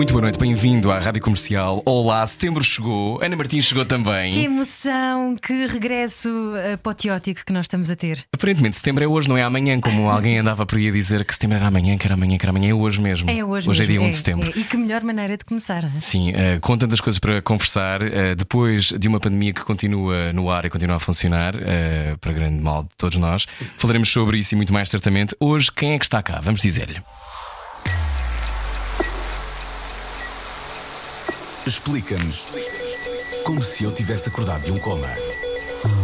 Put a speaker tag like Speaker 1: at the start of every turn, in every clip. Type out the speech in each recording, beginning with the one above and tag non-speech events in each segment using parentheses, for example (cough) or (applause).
Speaker 1: Muito boa noite, bem-vindo à Rádio Comercial. Olá, setembro chegou, Ana Martins chegou também.
Speaker 2: Que emoção, que regresso apoteótico que nós estamos a ter.
Speaker 1: Aparentemente, setembro é hoje, não é amanhã, como alguém andava por aí a dizer que setembro era amanhã, que era amanhã, que era amanhã, é hoje mesmo.
Speaker 2: É hoje,
Speaker 1: Hoje
Speaker 2: mesmo.
Speaker 1: é dia 1 de setembro.
Speaker 2: é. E que melhor maneira de começar. não é?
Speaker 1: Sim, eh, com tantas coisas para conversar, eh, depois de uma pandemia que continua no ar e continua a funcionar, eh, para grande mal de todos nós, falaremos sobre isso e muito mais certamente. Hoje, quem é que está cá? Vamos dizer-lhe.
Speaker 3: Explica-nos como se eu tivesse acordado de um coma.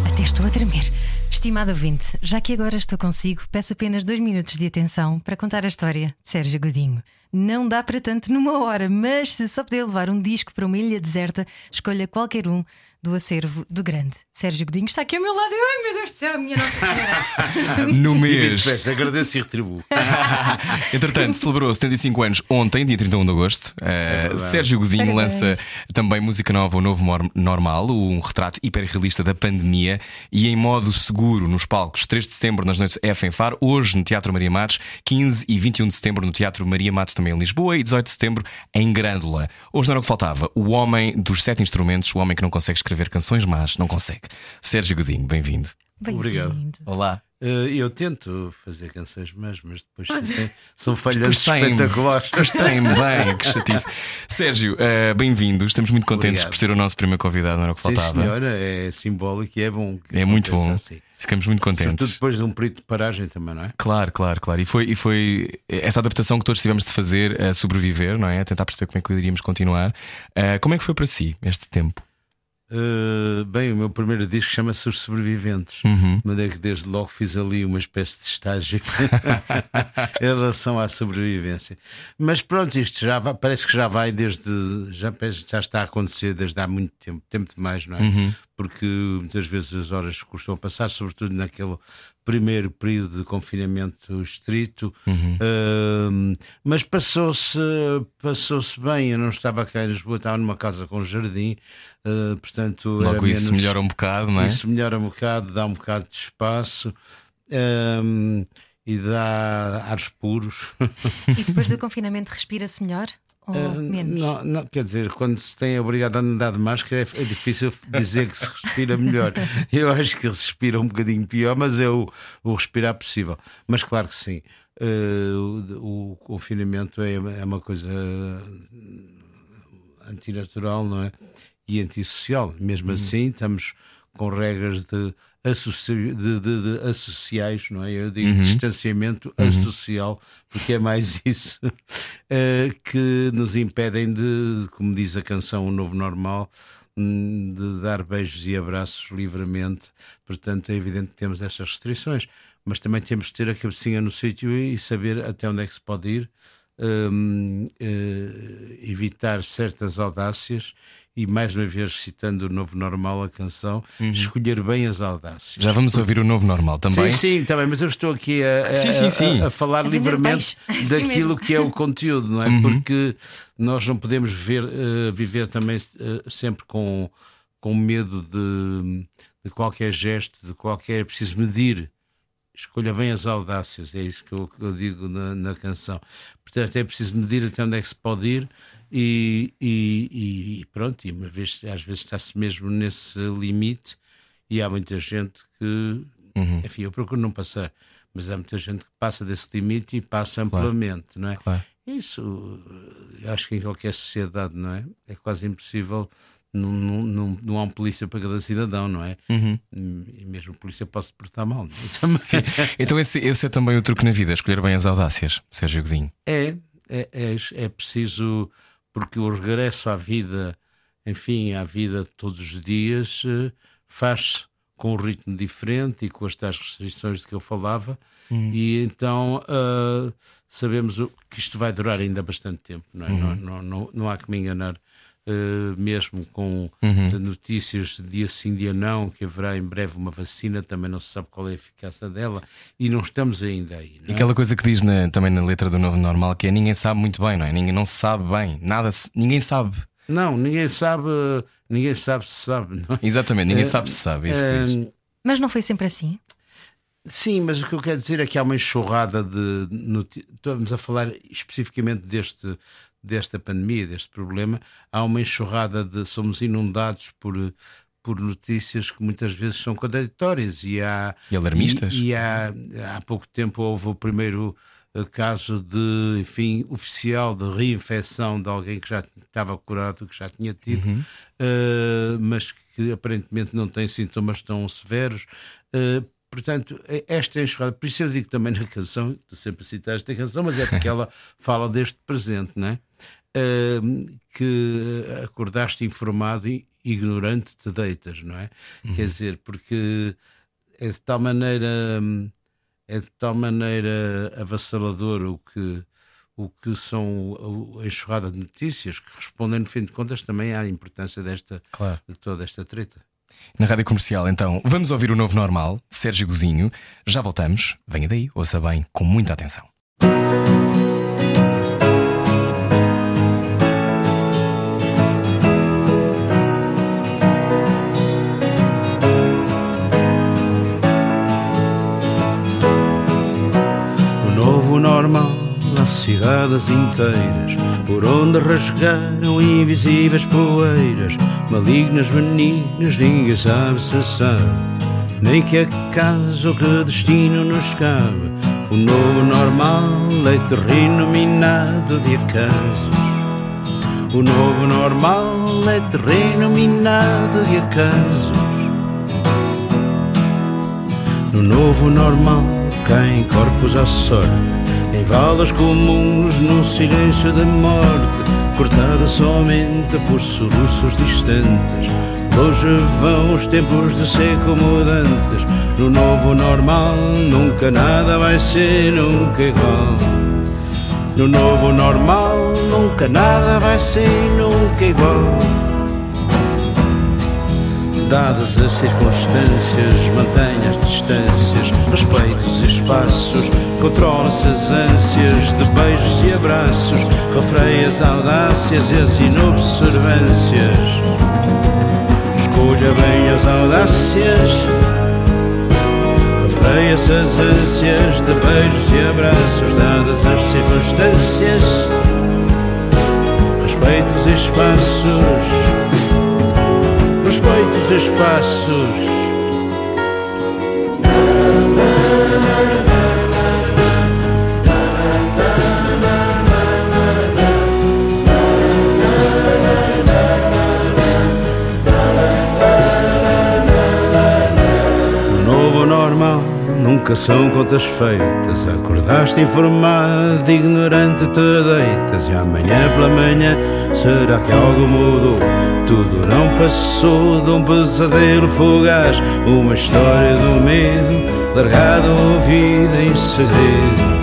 Speaker 2: Até estou a tremer. Estimado ouvinte, já que agora estou consigo, peço apenas dois minutos de atenção para contar a história de Sérgio Godinho. Não dá para tanto numa hora, mas se só puder levar um disco para uma ilha deserta, escolha qualquer um do acervo do grande. Sérgio Godinho está aqui ao meu lado. e, Ai meu Deus do céu, minha Nossa Senhora! (laughs)
Speaker 1: No
Speaker 4: E
Speaker 1: mês.
Speaker 4: agradeço e retribuo. (laughs)
Speaker 1: Entretanto, celebrou 75 anos ontem, dia 31 de agosto. Uh,
Speaker 4: verdade.
Speaker 1: Sérgio Godinho
Speaker 2: Parabéns.
Speaker 1: lança também música nova, O Novo Normal, um retrato hiperrealista da pandemia e em modo seguro nos palcos. 3 de setembro nas noites F em Faro, hoje no Teatro Maria Matos, 15 e 21 de setembro no Teatro Maria Matos também em Lisboa e 18 de setembro em Grândola. Hoje não era o que faltava. O homem dos sete instrumentos, o homem que não consegue escrever canções, mas não consegue. Sérgio Godinho, bem-vindo.
Speaker 4: Obrigado.
Speaker 2: Bem-vindo.
Speaker 1: Olá.
Speaker 4: Eh, eu tento fazer canções mais, mas depois são falhas espetaculares.
Speaker 1: Escurcei-me bem, que chatice. (laughs) Sérgio, eh, bem-vindo. Estamos muito contentes
Speaker 4: Obrigado.
Speaker 1: por ser o nosso primeiro convidado, não era o que
Speaker 4: Sim,
Speaker 1: faltava.
Speaker 4: senhora, é simbólico e é bom. que
Speaker 1: É muito bom.
Speaker 4: assim.
Speaker 1: Ficamos muito
Speaker 4: Sobretudo
Speaker 1: contentes.
Speaker 4: depois de um período de paragem também, não é?
Speaker 1: Claro, claro, claro. E foi, e foi esta adaptação que todos tivemos de fazer a sobreviver, não é? A tentar perceber como é que iríamos continuar. Eh, como é que foi para si este tempo?
Speaker 4: Eh, bem, o meu primeiro disco chama-se Os Sobreviventes.
Speaker 1: Uhum.
Speaker 4: De maneira que desde logo fiz ali uma espécie de estágio (laughs) em relação à sobrevivência. Mas pronto, isto já vai- parece que já vai desde. Já, já está a acontecer desde há muito tempo, tempo demais, não é?
Speaker 1: Uhum.
Speaker 4: Porque muitas vezes as horas custam a passar, sobretudo naquele primeiro período de confinamento estrito.
Speaker 1: Uhum.
Speaker 4: Ahm, mas passou-se passou-se bem. Eu não estava cá em Lisboa, estava numa casa com jardim, ah, portanto. era
Speaker 1: Logo isso
Speaker 4: menos-
Speaker 1: melhora um bocado, não é?
Speaker 4: isso melhora um bocado, dá um bocado de espaço e dá ares puros.
Speaker 2: E depois do (laughs) confinamento respira-se melhor ou menos?
Speaker 4: Não, não, quer dizer, quando se tem a obrigado a andar de máscara, é, é difícil dizer que se respira melhor. (laughs) Eu acho que se respira um bocadinho pior, mas é o, o respirar possível. Mas claro que sim. eh, o, o confinamento é, é uma coisa antinatural, não é? E antissocial. Mesmo assim, estamos com regras de, associ... de, de- de associais, não é? Eu digo distanciamento associal, porque é mais (laughs) isso eh, que nos impedem de, como diz a canção O Novo Normal, hum, de dar beijos e abraços livremente. Portanto, é evidente que temos estas restrições, mas também temos de ter a cabecinha no sítio e saber até onde é que se pode ir eh, evitar certas audácias e mais uma vez citando o novo normal a canção escolher bem as audácias
Speaker 1: Uhum. Já vamos ouvir o novo normal também.
Speaker 4: Sim, sim, também, mas eu estou aqui a, a-
Speaker 1: Sim, sim, sim.
Speaker 4: a- a falar
Speaker 2: A
Speaker 4: livremente
Speaker 2: peixe. (laughs)
Speaker 4: Daquilo que é o conteúdo, não é?
Speaker 1: Uhum.
Speaker 4: Porque nós não podemos ver, eh, viver também eh, sempre com, com medo de, de qualquer gesto, de qualquer. É preciso medir. Escolha bem as audácias, é isso que eu, que eu digo na, na canção. Portanto, é preciso medir até onde é que se pode ir e, e- e- pronto, e uma vez, às vezes está-se mesmo nesse limite e há muita gente que,
Speaker 1: Uhum.
Speaker 4: enfim, eu procuro não passar, mas há muita gente que passa desse limite e passa amplamente, não é?
Speaker 1: Claro.
Speaker 4: Isso, eu acho que em qualquer sociedade, não é? É quase impossível, não, não, não, não há um polícia para cada cidadão, não é?
Speaker 1: Uhum.
Speaker 4: E mesmo o polícia pode se portar mal. é? (laughs)
Speaker 1: Então, esse, esse é também o truque na vida, escolher bem as audácias, Sérgio Godinho.
Speaker 4: É, é, é, é preciso, porque o regresso à vida, enfim, à vida de todos os dias, eh, faz-se com um ritmo diferente e com as tais restrições de que eu falava, e então ah, sabemos que isto vai durar ainda bastante tempo, não, é? não, não, não, não há que me enganar. Uh, mesmo com
Speaker 1: Uhum.
Speaker 4: notícias de dia sim, dia não, que haverá em breve uma vacina, também não se sabe qual é a eficácia dela e não estamos ainda aí. não
Speaker 1: E
Speaker 4: é?
Speaker 1: aquela coisa que diz na- também na letra do Novo Normal que é ninguém sabe muito bem, não é? Ninguém não se sabe bem, nada, ninguém sabe.
Speaker 4: Não, ninguém sabe, ninguém sabe se sabe, não é?
Speaker 1: Exatamente, ninguém
Speaker 4: Eh,
Speaker 1: sabe se sabe. É.
Speaker 4: Eh,
Speaker 2: Mas não foi sempre assim?
Speaker 4: Sim, mas o que eu quero dizer é que há uma enxurrada de. Estamos a falar especificamente deste, desta pandemia, deste problema. Há uma enxurrada de. Somos inundados por, por notícias que muitas vezes são contraditórias e há.
Speaker 1: E alarmistas?
Speaker 4: E, e há, há pouco tempo houve o primeiro eh, caso de, enfim, oficial de reinfecção de alguém que já estava curado, que já tinha tido,
Speaker 1: Uhum.
Speaker 4: eh, mas que aparentemente não tem sintomas tão severos. Eh, portanto, é- esta enxurrada, por isso eu digo também na canção, estou sempre a citar esta canção, mas é porque ela (laughs) fala deste presente, não é? Eh, que acordaste informado e ignorante te deitas, não é? Quer dizer, porque é de tal maneira é de tal maneira avassalador o que o que são a enxurrada de notícias que respondem no fim de contas também à importância desta
Speaker 1: Claro.
Speaker 4: de toda esta treta.
Speaker 1: Na rádio comercial, então, vamos ouvir o novo normal, Sérgio Godinho. Já voltamos. Venha daí, ouça bem, com muita atenção.
Speaker 4: Cidades inteiras por onde rasgaram invisíveis poeiras, malignas, benignas, ninguém sabe se sabe, nem que acaso que destino nos cabe. O novo normal é terreno minado de acasos. O novo normal é terreno minado de acasos. No novo normal caem corpos à sorte valas comuns num silêncio de morte Cortada somente por soluços distantes. Longe vão os tempos de seco mudantes. No novo normal nunca nada vai ser nunca igual. No novo normal nunca nada vai ser nunca igual Dadas as circunstâncias, mantenha as distâncias, respeitos e espaços, controla-se as ânsias de beijos e abraços, refreia as audácias e as inobservâncias. Escolha bem as audácias, refreia-se as ânsias de beijos e abraços, dadas as circunstâncias, respeitos e espaços respeite os espaços. São contas feitas. Acordaste informado, ignorante te deitas. E amanhã pela manhã será que algo mudou? Tudo não passou de um pesadelo fugaz. Uma história do medo, largada ouvida em segredo.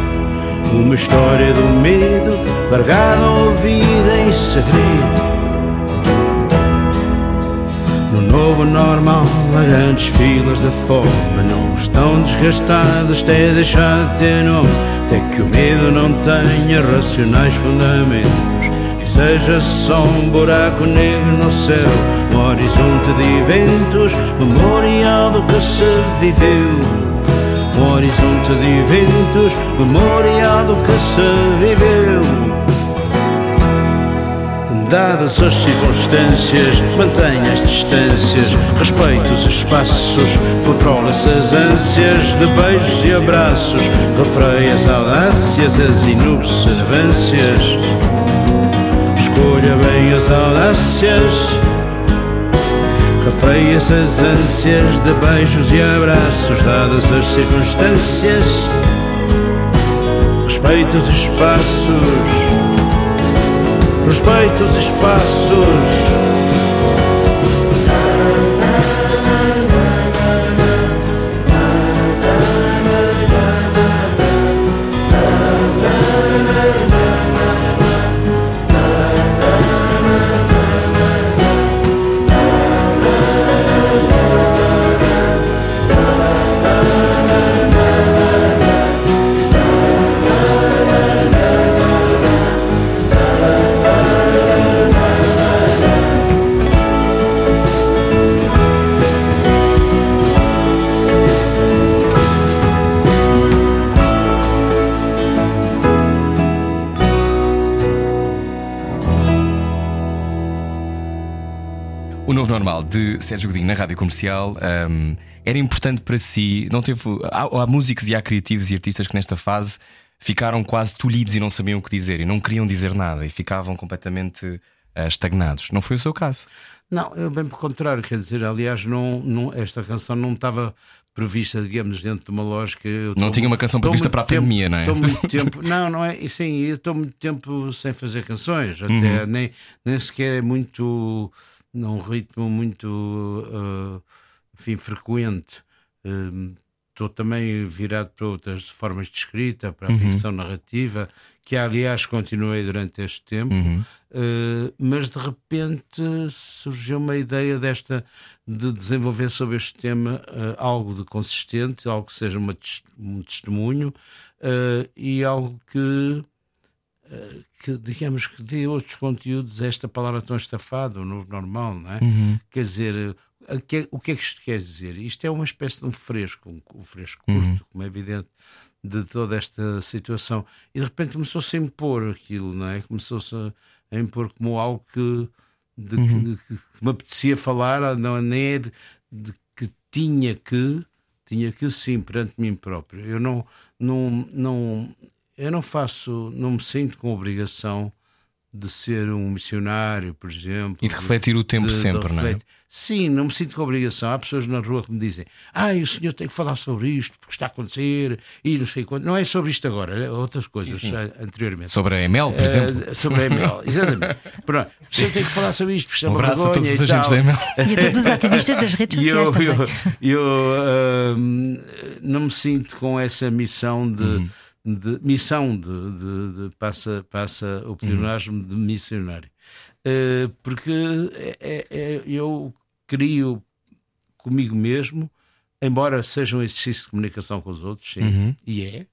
Speaker 4: Uma história do medo, largada ouvida em segredo. No novo normal, há grandes filas de fome Não estão desgastados até deixar de ter nome. Até que o medo não tenha racionais fundamentos. E seja só um buraco negro no céu Um horizonte de eventos Memorial do que se viveu. Um horizonte de eventos Memorial do que se viveu Dadas as circunstâncias, mantenha as distâncias, respeite os espaços, controla-se as ânsias de beijos e abraços, refreia as audácias, as inobservâncias. Escolha bem as audácias, refreia-se as ânsias de beijos e abraços, dadas as circunstâncias, respeite os espaços respeite os espaços.
Speaker 1: De Sérgio Godinho na rádio comercial um, era importante para si. Não teve. Há, há, músicos e há criativos e artistas que nesta fase ficaram quase tolhidos e não sabiam o que dizer e não queriam dizer nada e ficavam completamente uh, estagnados. Não foi o seu caso?
Speaker 4: Não, bem pelo contrário, quer dizer, aliás, não, não, esta canção não estava prevista, digamos, dentro de uma lógica.
Speaker 1: não tinha uma canção prevista para a
Speaker 4: tempo,
Speaker 1: pandemia, não é?
Speaker 4: Estou muito (laughs) tempo, não, não é? Sim, eu estou muito tempo sem fazer canções, até uhum. nem, nem sequer é muito, num ritmo muito, uh, enfim, frequente. Uh, estou também virado para outras formas de escrita, para a uhum. ficção narrativa, que aliás continuei durante este tempo, uhum. uh, mas de repente surgiu uma ideia desta de desenvolver sobre este tema uh, algo de consistente, algo que seja uma, um testemunho uh, e algo que que digamos que dê outros conteúdos a esta palavra tão estafada, o novo normal, não é? Uhum. Quer dizer, o que, é, o que é que isto quer dizer? Isto é uma espécie de um fresco, um, um fresco curto, uhum. como é evidente, de toda esta situação. E de repente começou-se a impor aquilo, não é? Começou-se a, a, impor como algo que, de, uhum. que, que, me apetecia falar, não, nem é de, de, que tinha que, tinha que sim, perante mim próprio. Eu não, não, não, eu não faço, não me sinto com obrigação de ser um missionário, por exemplo.
Speaker 1: E de refletir o tempo de, sempre, de não é?
Speaker 4: Sim, não me sinto com obrigação. Há pessoas na rua que me dizem: Ah, o senhor tem que falar sobre isto, porque está a acontecer, e não sei quanto. Não é sobre isto agora, é outras coisas sim, sim. anteriormente.
Speaker 1: Sobre a ML, por exemplo?
Speaker 4: Uh, sobre a ML, (laughs) exatamente. Pronto, o senhor tem que falar sobre isto, porque é
Speaker 1: um abraço a todos os
Speaker 4: agentes
Speaker 1: da ML.
Speaker 2: E a todos os ativistas das redes (laughs) sociais.
Speaker 4: eu,
Speaker 2: também.
Speaker 4: eu, eu uh, não me sinto com essa missão de. Uhum de missão de, de, de passa, passa o pleonasmo uhum. de missionário. Uh, porque é, é, é, eu crio comigo mesmo, embora seja um exercício de comunicação com os outros, sim, uhum. e é,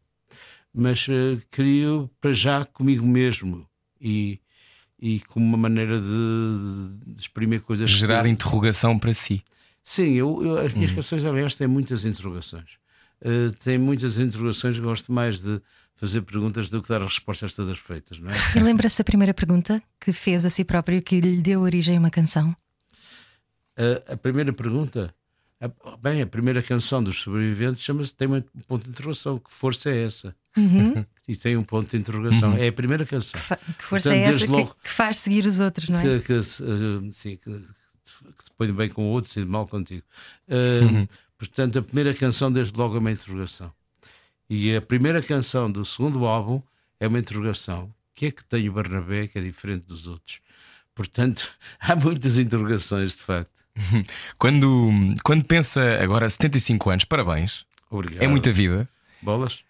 Speaker 4: mas uh, crio para já comigo mesmo e, e como uma maneira de, de exprimir coisas.
Speaker 1: Gerar
Speaker 4: que...
Speaker 1: interrogação para si.
Speaker 4: Sim, eu, eu as minhas uhum. canções, aliás, têm muitas interrogações uh, tem muitas interrogações. Gosto mais de fazer perguntas do que dar as respostas todas feitas, não é?
Speaker 2: E lembra-se da primeira pergunta que fez a si próprio que lhe deu origem a uma canção?
Speaker 4: Uh, a primeira pergunta. A, bem, a primeira canção dos sobreviventes chama-se tem um ponto de interrogação. Que força é essa?
Speaker 2: Uhum.
Speaker 4: E tem um ponto de interrogação. Uhum. É a primeira canção.
Speaker 2: Que, fa que força Portanto, é essa logo, que, que, faz seguir os outros, não é?
Speaker 4: Que, que, uh, sim, que, que te põe bem com outros e mal contigo. Uh, uhum. Portanto, a primeira canção, desde logo, é uma interrogação. E a primeira canção do segundo álbum é uma interrogação. O que é que tem o Barnabé que é diferente dos outros? Portanto, (laughs) há muitas interrogações, de facto. (laughs)
Speaker 1: Quando, quando pensa agora 75 anos, parabéns.
Speaker 4: Obrigado.
Speaker 1: É muita vida.
Speaker 4: Bolas?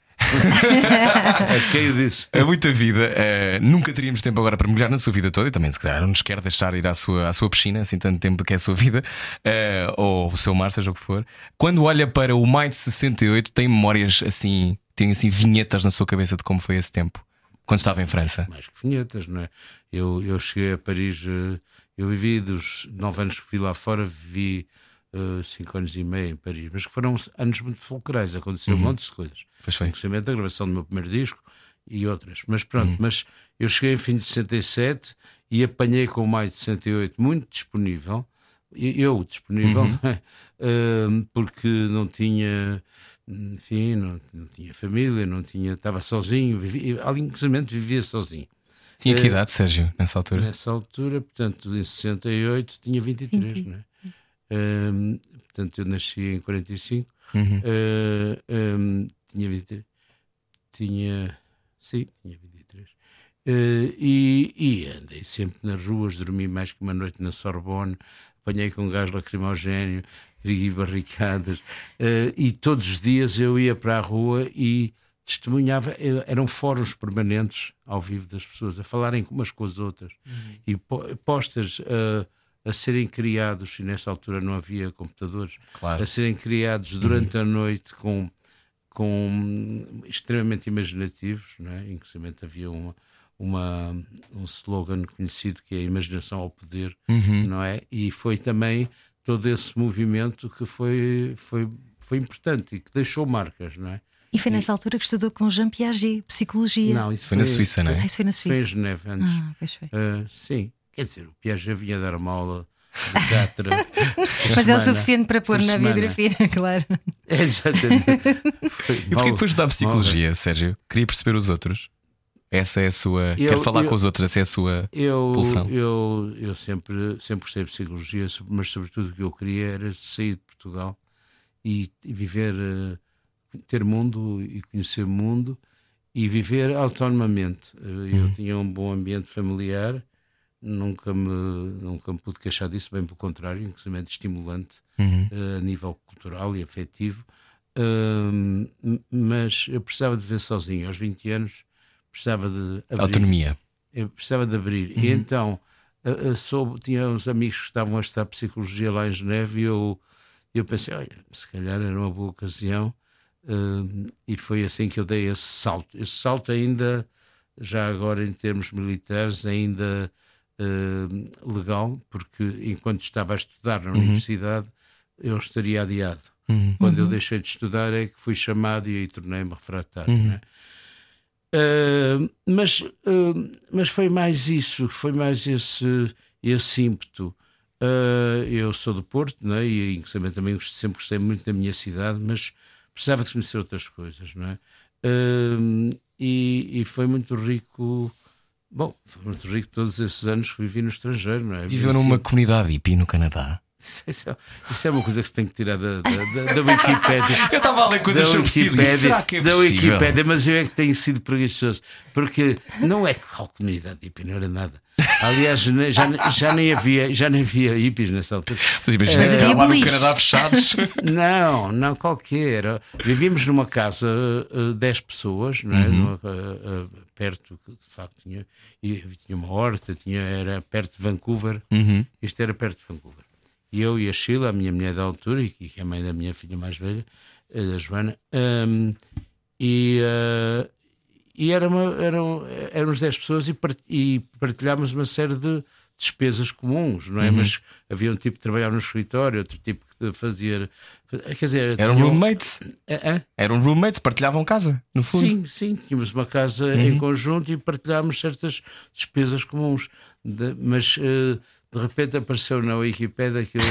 Speaker 4: É.
Speaker 1: É muita vida. Uh, nunca teríamos tempo agora para mergulhar na sua vida toda e também, se calhar, não nos quer deixar ir à sua, à sua piscina, assim, tanto tempo que é a sua vida, uh, ou o seu mar, seja o que for. Quando olha para o maio de 68, tem memórias assim, tem assim vinhetas na sua cabeça de como foi esse tempo, quando estava em França?
Speaker 4: Mais que vinhetas, não é? Eu, eu cheguei a Paris, eh, eu vivi dos nove anos que vi lá fora, vivi uh, cinco anos e meio em Paris, mas que foram anos muito fulcrais, aconteceu uhum. um monte de coisas.
Speaker 1: Pois foi.
Speaker 4: O da gravação do meu primeiro disco e outras. Mas pronto, uhum. mas eu cheguei em fim de 67 e apanhei com o maio de 68 muito disponível, eu disponível, uhum. uh, porque não tinha enfim, não, não, tinha família, não tinha, estava sozinho, vivia, inclusive vivia sozinho.
Speaker 1: Tinha que idade, Sérgio, nessa altura?
Speaker 4: Nessa altura, portanto, em 68, tinha 23, uhum. não é? Um, portanto, eu nasci em 45, uhum. uh, um, tinha 23, tinha, sim, tinha 23. Uh, e, e andei sempre nas ruas, dormi mais que uma noite na Sorbonne, apanhei com gás lacrimogéneo, ergui barricadas, uh, e todos os dias eu ia para a rua e testemunhava, eram fóruns permanentes ao vivo das pessoas, a falarem umas com as outras, uhum. e postas. Uh, a serem criados, e nessa altura não havia computadores,
Speaker 1: claro.
Speaker 4: a serem criados durante uhum. a noite com, com extremamente imaginativos, não é? inclusive havia uma, uma, um slogan conhecido que é a imaginação ao poder, uhum. não é? E foi também todo esse movimento que foi, foi, foi importante e que deixou marcas, não é?
Speaker 2: E foi nessa e... altura que estudou com Jean Piaget, psicologia.
Speaker 4: Não, isso
Speaker 1: foi, foi na Suíça, não é?
Speaker 2: Ah, isso foi na Suíça.
Speaker 4: Foi em Geneve antes.
Speaker 2: Ah, pois foi.
Speaker 4: Uh, sim, Quer dizer, o Piaget vinha dar uma aula de teatro. (laughs)
Speaker 2: Mas é o suficiente para pôr na
Speaker 4: semana.
Speaker 2: biografia, (laughs) claro.
Speaker 4: Exatamente. (laughs) Foi
Speaker 1: E porquê que foi estudar
Speaker 4: mal-
Speaker 1: psicologia, Sérgio? Queria perceber os outros. Essa é a sua.
Speaker 4: Eu-
Speaker 1: Quer falar
Speaker 4: eu-
Speaker 1: com os outros, essa é a sua.
Speaker 4: Eu,
Speaker 1: Pulsão.
Speaker 4: eu, eu sempre, sempre gostei de psicologia, mas sobretudo o que eu queria era sair de Portugal e, e viver, eh, ter mundo e conhecer o mundo e viver autonomamente. Eh, Eu tinha um bom ambiente familiar, nunca me, nunca me pude queixar disso, bem pelo contrário, inclusive é estimulante
Speaker 1: Uhum.
Speaker 4: eh, a nível cultural e afetivo. Hum, mas eu precisava de viver sozinho. Aos 20 anos, precisava de abrir
Speaker 1: Autonomia.
Speaker 4: eu precisava de abrir. E então soube, tinha uns amigos que estavam a estudar psicologia lá em Geneve e eu, eu pensei, olha, se calhar era uma boa ocasião. e foi assim que eu dei esse salto. Esse salto ainda, já agora em termos militares, ainda eh, legal, porque enquanto estava a estudar na universidade, eu estaria adiado.
Speaker 1: Uhum.
Speaker 4: Quando eu deixei de estudar é que fui chamado e aí tornei-me refratário. né? Ah, mas, ah, mas foi mais isso, foi mais esse, esse ímpeto. Ah, eu sou do Porto, né? e inclusive também sempre gostei muito da minha cidade, mas precisava de conhecer outras coisas. Não é? E, e foi muito rico. Bom, foi muito rico todos esses anos que vivi no estrangeiro, não é?
Speaker 1: Viveu numa comunidade hippie no Canadá.
Speaker 4: isso é, isso é uma coisa que se tem que tirar da, da, da, da Wikipédia. (laughs)
Speaker 1: Eu estava a ler coisas
Speaker 4: da
Speaker 1: sobre.
Speaker 4: Wikipédia,
Speaker 1: Será que é
Speaker 4: da
Speaker 1: possível?
Speaker 4: Wikipédia, mas eu é que tenho sido preguiçoso, porque não é qual comunidade hippie, não era nada. Aliás, já, já, nem havia, já nem havia hippies nessa altura.
Speaker 1: Mas imagina
Speaker 2: havia
Speaker 1: calhar lá no. Canadá fechados. (laughs)
Speaker 4: Não, não, qualquer. Vivíamos numa casa, eh, 10 pessoas, não é?
Speaker 1: Uhum.
Speaker 4: Numa, eh, eh, perto, que de facto tinha, tinha uma horta, tinha, era perto de Vancouver.
Speaker 1: Uhum.
Speaker 4: Isto era perto de Vancouver. E eu e a Sheila, a minha mulher da altura, e que é a mãe da minha filha mais velha, eh, da Joana, hum, e, eh, e era uma, eram, éramos 10 pessoas e partilhámos uma série de despesas comuns, não é? Mas havia um tipo que trabalhava no escritório, outro tipo que fazia. Quer dizer,
Speaker 1: Eram
Speaker 4: tinham-
Speaker 1: roommates.
Speaker 4: Ah, ah?
Speaker 1: Eram roommates, partilhavam casa, no fundo.
Speaker 4: Sim, sim, tínhamos uma casa em conjunto e partilhámos certas despesas comuns. De- mas eh, de repente apareceu na Wikipédia aquilo.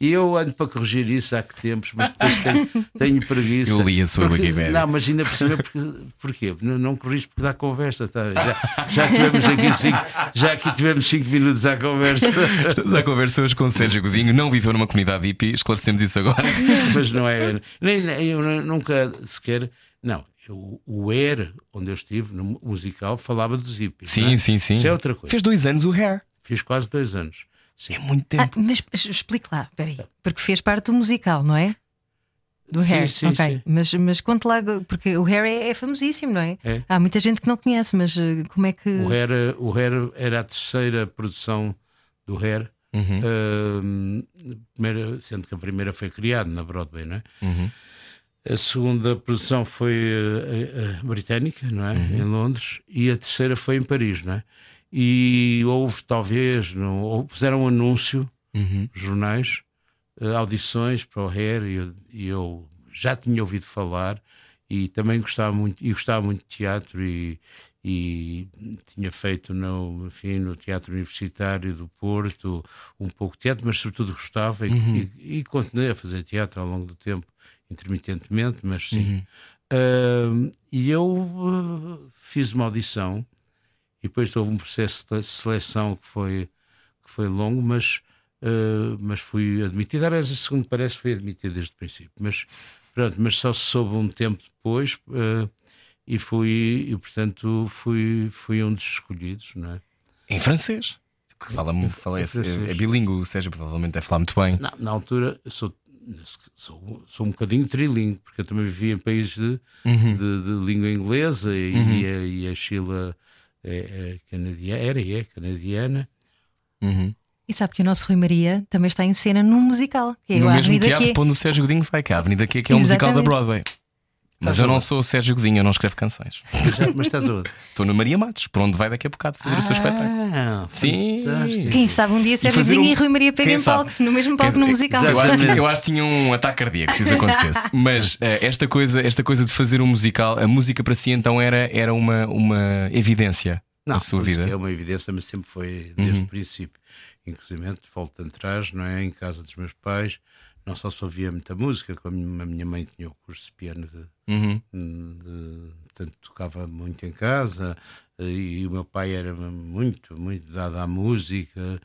Speaker 4: e eu ando para corrigir isso há que tempos, mas depois tenho, tenho preguiça.
Speaker 1: Eu li a sua
Speaker 4: Porque-
Speaker 1: Wikipédia.
Speaker 4: Não, mas ainda cima, porque, porquê? Não, não corrijo porque dá conversa. Tá? Já, já tivemos aqui cinco, já aqui tivemos cinco minutos à conversa.
Speaker 1: Estamos à conversa hoje com o Sérgio Godinho. Não viveu numa comunidade hippie, esclarecemos isso agora.
Speaker 4: mas não é. Nem, nem- eu nunca sequer. Não, eu, o ER, onde eu estive, no musical, falava dos hippies.
Speaker 1: Sim,
Speaker 4: é?
Speaker 1: sim, sim.
Speaker 4: Isso é outra coisa.
Speaker 1: Fez dois anos o Hair.
Speaker 4: Fiz quase dois anos. Sim.
Speaker 1: É muito
Speaker 2: Ah,
Speaker 1: tempo.
Speaker 2: mas es- explique lá, peraí. Porque fez parte do musical, não é? Do
Speaker 4: Sim,
Speaker 2: Hair.
Speaker 4: sim,
Speaker 2: ok.
Speaker 4: sim.
Speaker 2: Mas, mas conte lá, porque o Hair é, é famosíssimo, não é?
Speaker 4: É.
Speaker 2: Há muita gente que não conhece, mas eh, como é que.
Speaker 4: O Hair, o Hair era a terceira produção do Hair.
Speaker 1: Uhum.
Speaker 4: Ahm, primeira- sendo que a primeira foi criada na Broadway, não é?
Speaker 1: Uhum.
Speaker 4: A segunda produção foi eh, eh, britânica, não é?
Speaker 1: Uhum.
Speaker 4: Em Londres, e a terceira foi em Paris, não é? E houve, talvez, não, ou puseram um anúncio
Speaker 1: Uhum.
Speaker 4: jornais, eh, audições para o Hair e eu, e eu já tinha ouvido falar e também gostava muito, e gostava muito de teatro e, e tinha feito no, enfim, no Teatro Universitário do Porto um pouco de teatro, mas sobretudo gostava e, e, e continuei a fazer teatro ao longo do tempo, intermitentemente, mas sim. Ah, e eu ah, fiz uma audição e depois houve um processo de seleção que foi, que foi longo, mas, eh, mas fui admitido. Aliás, segundo parece, fui admitido desde o princípio. Mas, pronto, mas só se soube um tempo depois eh, e fui, e portanto, fui, fui um dos escolhidos, não é?
Speaker 1: Em francês. Que Fala, fala,
Speaker 4: Em
Speaker 1: é,
Speaker 4: francês.
Speaker 1: é bilíngue, o Sérgio provavelmente deve falar muito bem.
Speaker 4: Na, na altura, sou, sou, sou um bocadinho trilingue, porque eu também vivi em países de,
Speaker 1: Uhum.
Speaker 4: de, de língua inglesa e, e a, e a Sheila é, é canadiana, era e é canadiana.
Speaker 1: Uhum.
Speaker 2: E sabe que o nosso Rui Maria também está em cena num musical, que é
Speaker 1: No
Speaker 2: o
Speaker 1: mesmo teatro
Speaker 2: Q.
Speaker 1: para onde o Sérgio Godinho vai, que é a Avenida Q, que é um musical da. Broadway. Mas eu não sou o Sérgio Godinho, eu não escrevo canções.
Speaker 4: Mas, já- mas estás onde?
Speaker 1: Estou no Maria Matos, por onde vai daqui a bocado fazer o seu espetáculo.
Speaker 4: Ah,
Speaker 1: Sim.
Speaker 4: fantástico.
Speaker 2: Quem sabe um dia Sérgio Godinho
Speaker 1: um-
Speaker 2: e Rui Maria pegam palco, no mesmo palco no musical.
Speaker 1: Eu acho, eu acho que tinha um ataque cardíaco se isso (laughs) acontecesse. Mas eh, esta, coisa, esta coisa de fazer um musical, a música para si então era, era uma, uma evidência. a sua
Speaker 4: música
Speaker 1: vida?
Speaker 4: É uma evidência, mas sempre foi desde o princípio. Inclusive, volto atrás, não é? Em casa dos meus pais, não só se ouvia muita música, como a minha mãe tinha o curso de piano de,
Speaker 1: Uhum.
Speaker 4: de- portanto tocava muito em casa eh, e o meu pai era muito, muito dado à música,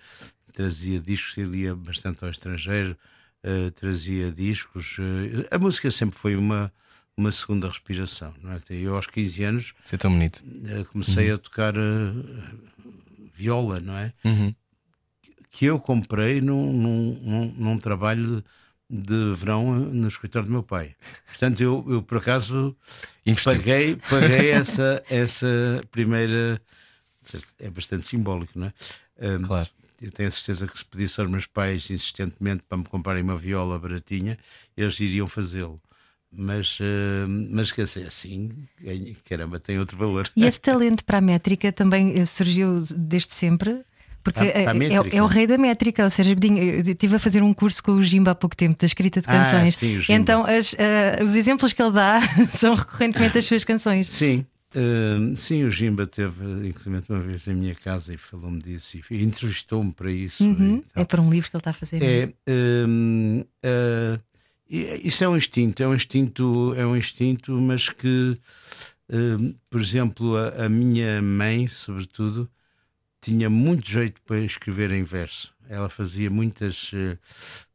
Speaker 4: trazia discos, ele ia bastante ao estrangeiro, eh, trazia discos. eh, a música sempre foi uma, uma segunda respiração. Não é? Eu, aos 15 anos,
Speaker 1: é tão bonito.
Speaker 4: eh, comecei a tocar viola, não é?
Speaker 1: Uhum.
Speaker 4: Que eu comprei num, num, num, num trabalho de verão no escritório do meu pai. Portanto, eu, eu por acaso
Speaker 1: Investiu.
Speaker 4: paguei, paguei essa, essa primeira. É bastante simbólico, não é? Um,
Speaker 1: Claro.
Speaker 4: Eu tenho a certeza que se pedisse aos meus pais insistentemente para me comprarem uma viola baratinha, eles iriam fazê-lo. Mas, uh, mas quer dizer, assim, caramba, tem outro valor.
Speaker 2: E esse talento para a métrica também eh, surgiu desde sempre? Porque
Speaker 4: Para- para a
Speaker 2: é- é, é o rei da métrica, ou seja, Godinho, eu estive a fazer um curso com o Jimba há pouco tempo da escrita de
Speaker 4: Ah,
Speaker 2: canções.
Speaker 4: sim, o Jimba.
Speaker 2: então as, eh, os exemplos que ele dá (laughs) são recorrentemente as suas canções.
Speaker 4: Sim, uh, sim, o Jimba teve, inclusive, uma vez em minha casa e falou-me disso e entrevistou-me para isso.
Speaker 2: Uhum. É para um livro que ele está a fazer.
Speaker 4: É, ah, e- isso é um instinto, é um instinto, é um instinto, mas que, hum, por exemplo, a, a minha mãe, sobretudo, tinha muito jeito para escrever em verso. Ela fazia muitas, eh,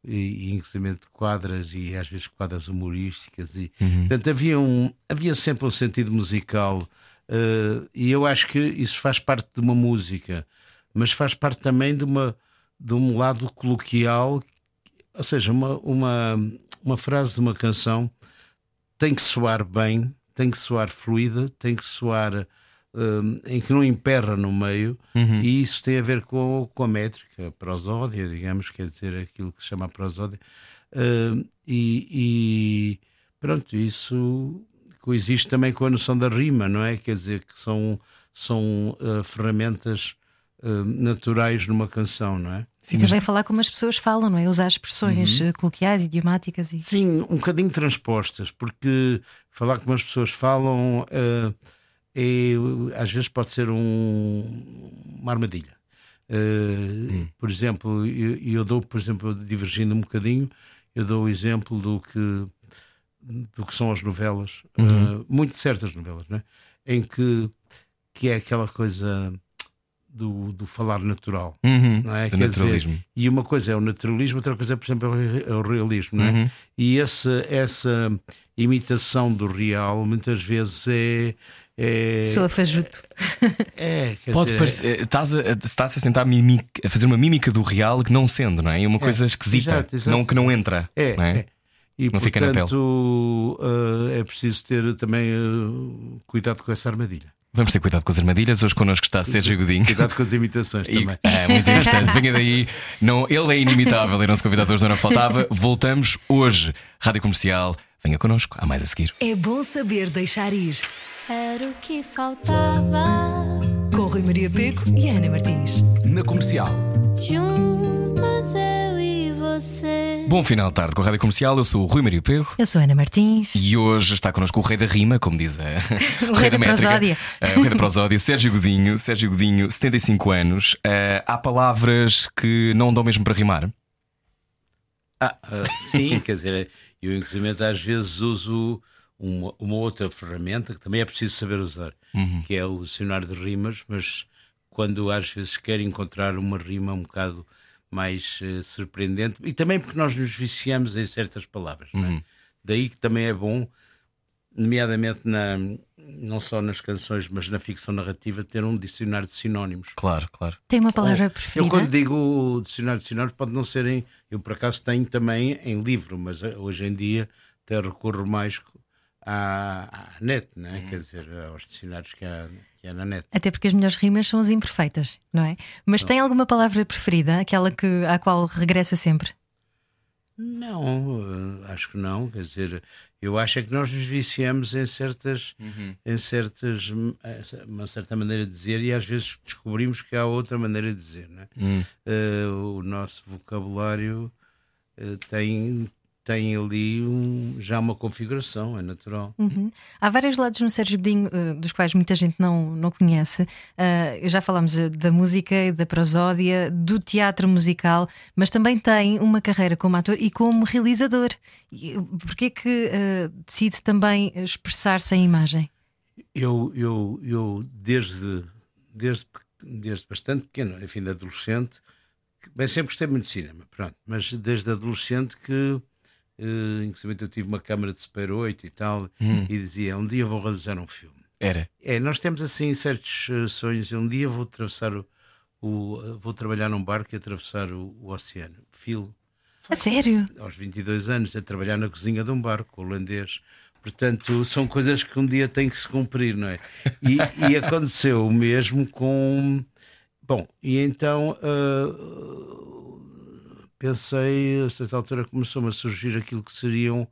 Speaker 4: e, inclusive quadras e às vezes quadras humorísticas. E, Portanto, havia, um, havia sempre um sentido musical. eh, e eu acho que isso faz parte de uma música, mas faz parte também de, uma, de um lado coloquial, ou seja, uma, uma, uma frase de uma canção tem que soar bem, tem que soar fluida, tem que soar hum, em que não emperra no meio, e isso tem a ver com, com a métrica, a prosódia, digamos, quer dizer, aquilo que se chama a prosódia. Hum, e, e pronto, isso coexiste também com a noção da rima, não é? Quer dizer, que são, são ah, ferramentas ah, naturais numa canção, não é?
Speaker 2: e também falar como as pessoas falam, não é? Usar expressões
Speaker 4: Uhum.
Speaker 2: eh, coloquiais, idiomáticas e.
Speaker 4: Sim, um bocadinho transpostas, porque falar como as pessoas falam eh, é, às vezes pode ser um- uma armadilha. Eh, Por exemplo, eu, eu dou, por exemplo, divergindo um bocadinho, eu dou o exemplo do que, do que são as novelas, eh, muito certas novelas, né? em que, que é aquela coisa do, do falar natural.
Speaker 1: Uhum.
Speaker 4: Não é?
Speaker 1: Do
Speaker 4: Quer dizer,
Speaker 1: naturalismo.
Speaker 4: e uma coisa é o naturalismo, outra coisa, por exemplo, é o é o realismo, não é?
Speaker 1: Uhum.
Speaker 4: E essa, essa imitação do real muitas vezes é. É,
Speaker 2: Soa fajuto.
Speaker 4: é quer
Speaker 1: Pode
Speaker 4: dizer,
Speaker 1: parecer, eh, estás a, estás a tentar mimic- a fazer uma mímica do real que não sendo, não é? É uma coisa esquisita,
Speaker 4: exato, exato,
Speaker 1: não, que não entra.
Speaker 4: É,
Speaker 1: não é?
Speaker 4: é. E
Speaker 1: Não fica na pele.
Speaker 4: portanto eh, é preciso ter também eh, cuidado com essa armadilha.
Speaker 1: Vamos ter cuidado com as armadilhas. Hoje connosco está Sérgio Godinho.
Speaker 4: Cuidado com as imitações (laughs)
Speaker 1: E-
Speaker 4: também.
Speaker 1: é muito importante. Venha daí. Não, ele é inimitável e não se convidado hoje não faltava. Voltamos hoje. Rádio Comercial. Venha connosco. Há mais a seguir.
Speaker 5: É bom saber deixar ir.
Speaker 6: Era o que faltava.
Speaker 5: Com Rui Maria Peco e Ana Martins.
Speaker 3: Na comercial.
Speaker 6: Juntos eu e você.
Speaker 1: Bom final de tarde com a Rádio Comercial. Eu sou o Rui Maria Pego.
Speaker 2: Eu sou a Ana Martins.
Speaker 1: E hoje está connosco o rei da rima, como diz a (laughs)
Speaker 2: O rei da
Speaker 1: métrica.
Speaker 2: prosódia.
Speaker 1: Eh, o rei da prosódia, Sérgio Godinho. Sérgio Godinho, 75 anos. Eh, há palavras que não dão mesmo para rimar?
Speaker 4: Ah, ah, sim, quer dizer, eu inclusive às vezes uso uma, uma outra ferramenta que também é preciso saber usar, que é o dicionário de rimas, mas quando às vezes quero encontrar uma rima um bocado mais eh, surpreendente, e também porque nós nos viciamos em certas palavras, não é? daí que também é bom, nomeadamente na, não só nas canções, mas na ficção narrativa, ter um dicionário de sinónimos.
Speaker 1: Claro, claro.
Speaker 2: Tem uma palavra
Speaker 4: Eu
Speaker 2: preferida?
Speaker 4: quando digo dicionário de sinónimos pode não ser em. Eu por acaso tenho também em livro, mas eh, hoje em dia até recorro mais à, à net, né? quer dizer, aos dicionários que há, que há na net.
Speaker 2: Até porque as melhores rimas são as imperfeitas, não é? Mas tem alguma palavra preferida, aquela que, à qual regressa sempre?
Speaker 4: Não, eh, acho que não. Quer dizer, eu acho é que nós nos viciamos em certas, em certas, eh, uma certa maneira de dizer e às vezes descobrimos que há outra maneira de dizer. Não é? Eh, o nosso vocabulário eh, tem tem ali um, já uma configuração, é natural.
Speaker 2: Uhum. Há vários lados no Sérgio Bedinho, uh, dos quais muita gente não, não conhece. Uh, já falámos uh, da música, da prosódia, do teatro musical, mas também tem uma carreira como ator e como realizador. Porquê que decide também expressar-se em imagem?
Speaker 4: Eu, eu, eu desde, desde, desde bastante pequeno, enfim, de adolescente, bem, sempre gostei muito de cinema, pronto, mas desde adolescente que Uh, inclusive eu tive uma câmara de Super 8 e tal, hum. e dizia: Um dia vou realizar um filme.
Speaker 1: Era.
Speaker 4: É, nós temos assim certos uh, sonhos. Um dia vou atravessar o. o uh, vou trabalhar num barco e atravessar o, o oceano. Phil.
Speaker 2: A sério?
Speaker 4: Aos 22 anos, a trabalhar na cozinha de um barco holandês. Portanto, são coisas que um dia têm que se cumprir, não é? E, e aconteceu o mesmo com. Bom, e então uh, pensei, a certa altura começou-me a surgir aquilo que seriam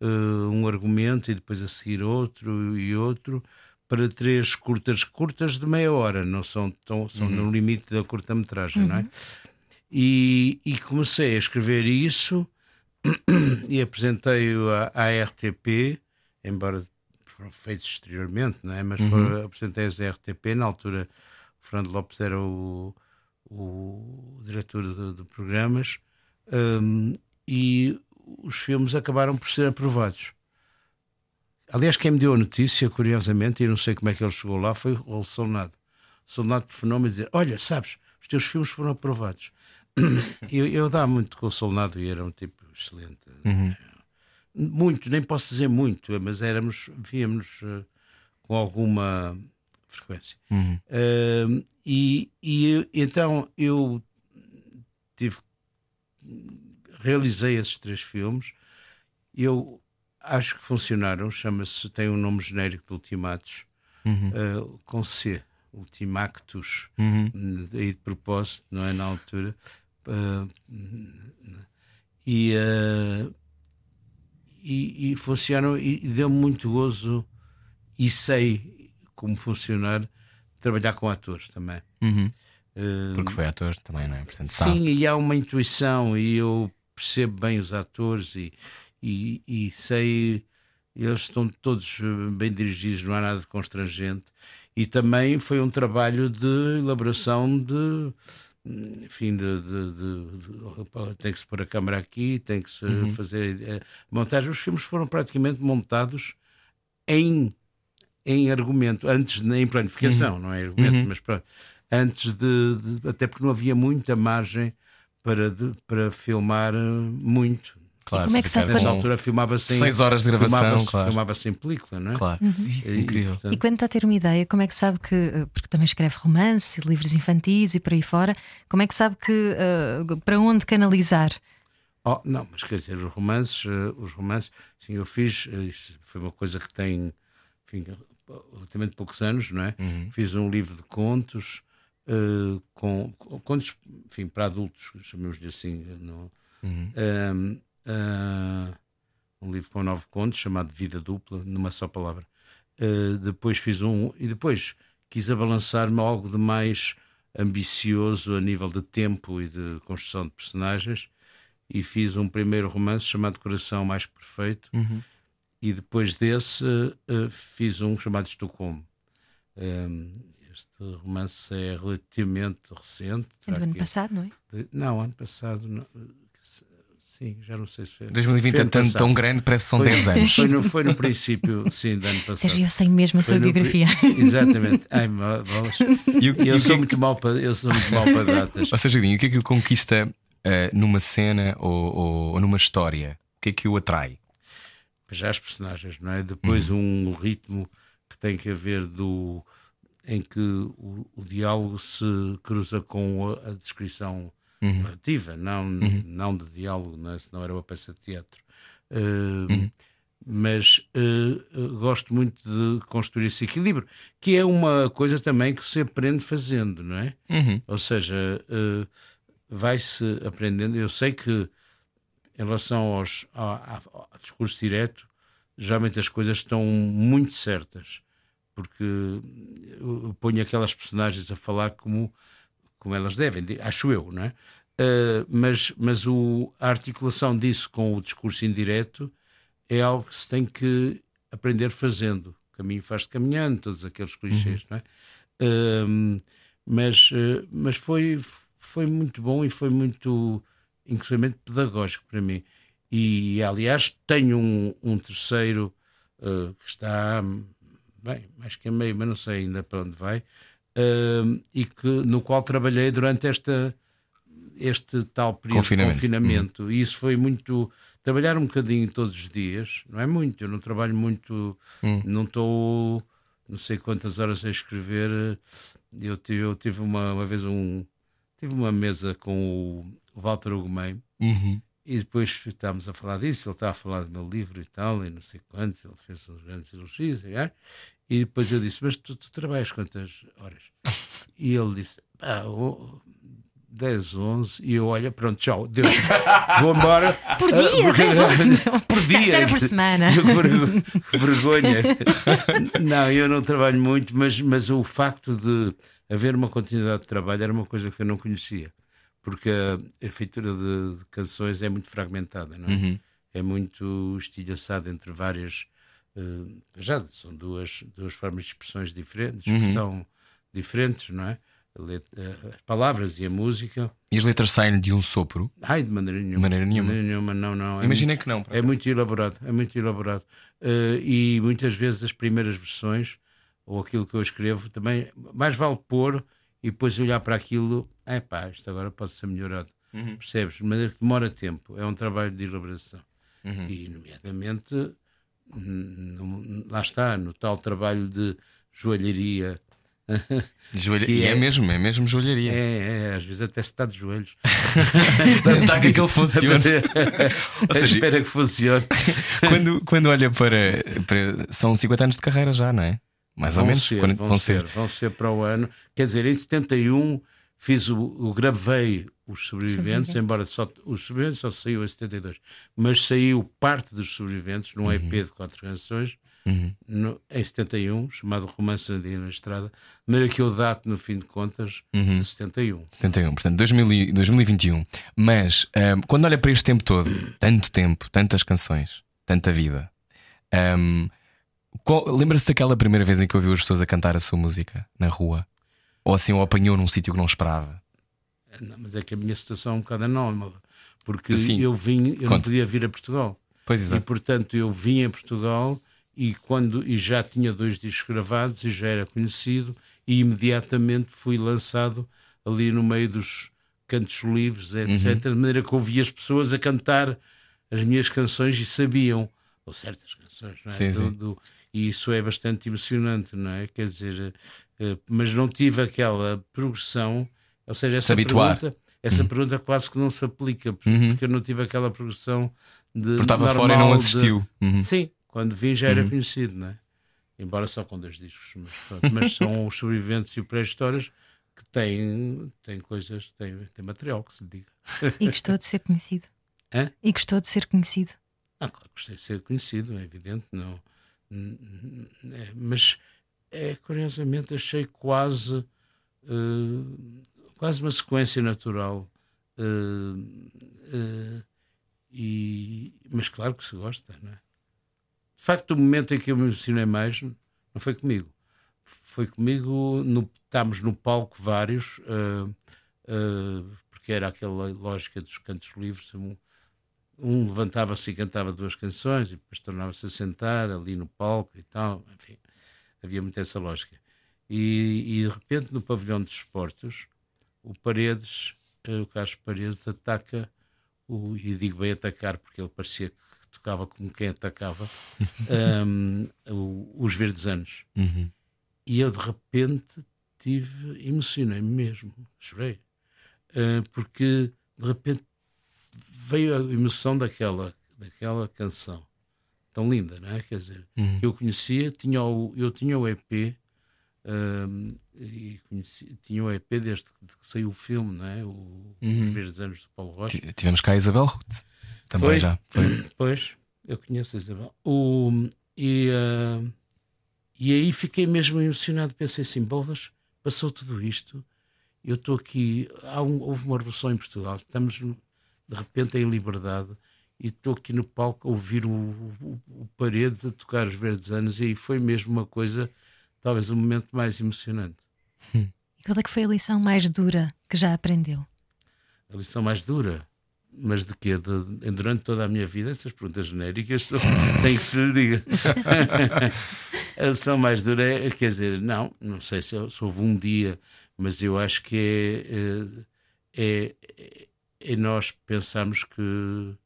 Speaker 4: uh, um argumento e depois a seguir outro e outro para três curtas, curtas de meia hora, não são tão, são uhum. no limite da curta-metragem, uhum. não é? Uhum. E, e, comecei a escrever isso (coughs) e apresentei-o à, à, RTP, embora foram feitos exteriormente, não é? Mas uhum. apresentei-os à RTP, na altura o Fernando Lopes era o, o diretor de, de programas, um, e os filmes acabaram por ser aprovados. Aliás, quem me deu a notícia, curiosamente, e não sei como é que ele chegou lá, foi o Solnado. Solnado telefonou-me a dizer: Olha, sabes, os teus filmes foram aprovados. (coughs) eu, eu dava muito com o Solnado e era um tipo excelente. Uhum. Muito, nem posso dizer muito, mas éramos, víamos uh, com alguma frequência. Uhum. Uh, e, e então eu tive realizei esses três filmes. Eu acho que funcionaram. Chama-se, tem um nome genérico de Ultimatos, uhum. uh, com C, Ultimactus, uhum. aí de propósito, não é? Na altura. Uh, e, uh, e, e funcionam e, e deu-me muito gozo e sei como funcionar, trabalhar com atores também.
Speaker 1: Uhum. Uh, Porque foi ator também, não é? Portanto,
Speaker 4: sim, sabe. e há uma intuição, e eu percebo bem os atores e, e, e, sei. Eles estão todos bem dirigidos, não há nada de constrangente. E também foi um trabalho de elaboração de, enfim, de, de, de, tem que se pôr a câmera aqui, tem que se uhum. fazer a eh, montagem. Os filmes foram praticamente montados em em argumento, antes em planificação, uhum. não é argumento, uhum. mas pronto, antes de, de, até porque não havia muita margem para, de, para filmar eh, muito.
Speaker 1: Claro,
Speaker 2: como é que sabe
Speaker 4: Nessa altura filmava-se em
Speaker 1: seis horas de gravação,
Speaker 4: filmava-se,
Speaker 1: claro.
Speaker 4: filmava-se em película, não é?
Speaker 1: Claro, uhum.
Speaker 2: e, incrível. E, portanto... e quando está a ter uma ideia, como é que sabe que, eh, porque também escreve romance, livros infantis e por aí fora, como é que sabe que uh, para onde canalizar?
Speaker 4: Oh, não, mas quer dizer, os romances, uh, os romances, sim, eu fiz, uh, foi uma coisa que tem, enfim, relativamente poucos anos, não é? Uhum. Fiz um livro de contos uh, com, com, contos, enfim, para adultos, chamemos-lhe assim, não, uhum. um, uh, eh, um livro com nove contos chamado Vida Dupla, numa só palavra. Uh, depois fiz um e depois quis abalançar-me algo de mais ambicioso a nível de tempo e de construção de personagens e fiz um primeiro romance chamado Coração Mais Perfeito. Uhum e depois desse uh, fiz um chamado Estocolmo. Um, ehm, este romance é relativamente recente.
Speaker 2: É do ano passado, não é?
Speaker 4: De, não, ano passado. Não, sim, já não sei se foi.
Speaker 1: 2020 é tão, tão grande, parece que são foi, 10 (laughs) anos.
Speaker 4: Foi no, foi no princípio, sim, do ano passado.
Speaker 2: Eu sei mesmo a sua biografia. (laughs)
Speaker 4: Exatamente. Ai, bolas. (laughs) Eu, eu, sou muito mal para, eu sou muito mal para datas.
Speaker 1: Ou seja, o que é que o conquista uh, numa cena ou, ou, ou numa história? O que é que o atrai?
Speaker 4: Já as personagens, não é? Depois uhum. um ritmo que tem que haver do em que o, o diálogo se cruza com a, a descrição uhum. narrativa, não, uhum. não de diálogo, não é? senão era uma peça de teatro. Uh, mas uh, gosto muito de construir esse equilíbrio, que é uma coisa também que se aprende fazendo, não é? Uhum. Ou seja, uh, vai-se aprendendo. Eu sei que em relação aos, ao, ao discurso direto, geralmente as coisas estão muito certas, porque eu ponho aquelas personagens a falar como, como elas devem, acho eu, não é? Uh, mas mas o, a articulação disso com o discurso indireto é algo que se tem que aprender fazendo. Caminho faz-se caminhando, todos aqueles clichês, uhum. não é? Uh, mas uh, mas foi, foi muito bom e foi muito, inclusive, pedagógico para mim. E, aliás, tenho um, um terceiro uh, que está, bem, mais que a meio, mas não sei ainda para onde vai, uh, e que, no qual trabalhei durante esta, este tal período confinamento. de confinamento. Uhum. E isso foi muito. Trabalhar um bocadinho todos os dias, não é muito, eu não trabalho muito, uhum. não estou não sei quantas horas a escrever. Eu tive, eu tive uma, uma vez um. Tive uma mesa com o Walter Ugumem. Uhum e depois estávamos a falar disso, ele estava a falar do meu livro e tal, e não sei quantos, ele fez uns grandes elogios, e, e depois eu disse, mas tu, tu trabalhas quantas horas? E ele disse, pá, 10, 11, e eu, olha, pronto, tchau, Deus, (laughs) vou embora.
Speaker 2: Por dia,
Speaker 4: uh, (laughs) por dia. (laughs)
Speaker 2: Era por semana.
Speaker 4: Vergonha. não, eu não trabalho muito, mas, mas o facto de haver uma continuidade de trabalho era uma coisa que eu não conhecia porque a, a feitura de, de, canções é muito fragmentada, não é? Uhum. É muito estilhaçada entre várias. Uh, já são duas, duas formas de expressões diferentes, de uhum. expressão uhum. diferentes, não é? Eh, as palavras e a música.
Speaker 1: E as letras saem de um sopro?
Speaker 4: Ai, de maneira nenhuma.
Speaker 1: Maneira nenhuma.
Speaker 4: Maneira nenhuma não, não.
Speaker 1: É que não.
Speaker 4: É muito elaborado, é muito elaborado. Uh, e muitas vezes as primeiras versões, ou aquilo que eu escrevo, também mais vale pôr e depois olhar para aquilo, é pá, isto agora pode ser melhorado. Uhum. Percebes? De maneira que demora tempo, é um trabalho de elaboração. Uhum. E, nomeadamente, lá está, no tal trabalho de joalharia. (laughs)
Speaker 1: Joelha... É, é, mesmo, é mesmo joalharia.
Speaker 4: É, é, às vezes até se está de joelhos. (laughs)
Speaker 1: está que aquele funcione. (laughs)
Speaker 4: Ou seja, espera que funcione.
Speaker 1: quando, quando olha para, para. São 50 anos de carreira já, não é? Mais
Speaker 4: vão
Speaker 1: ou menos?
Speaker 4: Ser, vão, vão ser, ser, vão ser para o ano. Quer dizer, em 71 fiz o, o gravei os sobreviventes, embora só os sobreviventes só saiu em 72, mas saiu parte dos sobreviventes num uhum. EP de quatro canções. Uhum. No, em 71, chamado Romance na na Estrada, de maneira que eu dato, no fim de contas, uhum. de 71.
Speaker 1: 71, portanto, 2000, 2021. Mas um, quando olha para este tempo todo, tanto tempo, tantas canções, tanta vida, um, Lembra-se daquela primeira vez em que ouviu as pessoas a cantar a sua música na rua? Ou assim o apanhou num sítio que não esperava?
Speaker 4: Não, mas é que a minha situação é um bocado anómala, porque Sim. eu vim, eu não podia vir a Portugal.
Speaker 1: Pois exato.
Speaker 4: E portanto eu vim a Portugal e quando e já tinha dois discos gravados e já era conhecido e imediatamente fui lançado ali no meio dos cantos livres, etc. Uhum. De maneira que ouvia as pessoas a cantar as minhas canções e sabiam, ou certas canções, não é?
Speaker 1: Sim,
Speaker 4: do,
Speaker 1: sim.
Speaker 4: Do, e isso é bastante emocionante, não é? Quer dizer, eh, mas não tive aquela progressão, ou seja, essa pergunta, essa uhum. pergunta quase que não se aplica, porque uhum. eu não tive aquela progressão de. Porque
Speaker 1: estava fora e não assistiu.
Speaker 4: De... Uhum. Sim, quando vim já era uhum. conhecido, não é? Embora só com dois discos, mas, mas são os sobreviventes e o pré-histórias que têm, têm coisas, têm, têm material que se lhe diga.
Speaker 2: E gostou de ser conhecido?
Speaker 4: Hã?
Speaker 2: E gostou de ser conhecido?
Speaker 4: Ah, claro, gostei de ser conhecido, é evidente, não mas é, curiosamente achei quase uh, quase uma sequência natural uh, uh, e, mas claro que se gosta não é? de facto o momento em que eu me emocionei mais não foi comigo foi comigo no, estávamos no palco vários porque era aquela lógica dos cantos livres um, um levantava-se e cantava duas canções e depois tornava-se a sentar ali no palco e tal, enfim, havia muito essa lógica. E, e de repente no pavilhão dos esportes, o Paredes, eh, o Carlos Paredes ataca, o, e digo bem atacar porque ele parecia que tocava como quem atacava, um, (laughs) o, os verdes anos. Uhum. E eu de repente tive, emocionei-me mesmo, chorei, uh, porque de repente veio a emoção daquela, daquela canção tão linda, não é? Quer dizer, uhum. que eu conhecia, tinha o, eu tinha o EP um, e conheci, tinha o EP desde que saiu o filme, não é? O, uhum. Os Verdes Anos do Paulo Rocha.
Speaker 1: Tivemos cá a Isabel Ruth também
Speaker 4: foi,
Speaker 1: já.
Speaker 4: Foi. Pois, eu conheço a Isabel. O, e, uh, e aí fiquei mesmo emocionado, pensei assim, bolas, passou tudo isto eu estou aqui, há um, houve uma revolução em Portugal, estamos de repente em liberdade e estou aqui no palco a ouvir o, o, o Paredes a tocar os Verdes Anos e aí foi mesmo uma coisa, talvez o momento mais emocionante.
Speaker 2: E qual é que foi a lição mais dura que já aprendeu?
Speaker 4: A lição mais dura? Mas de quê? De, durante toda a minha vida, essas perguntas genéricas (laughs) tem que se lhe diga. (laughs) a lição mais dura é, quer dizer, não, não sei se, se houve um dia, mas eu acho que é, é, é, é nós pensarmos que,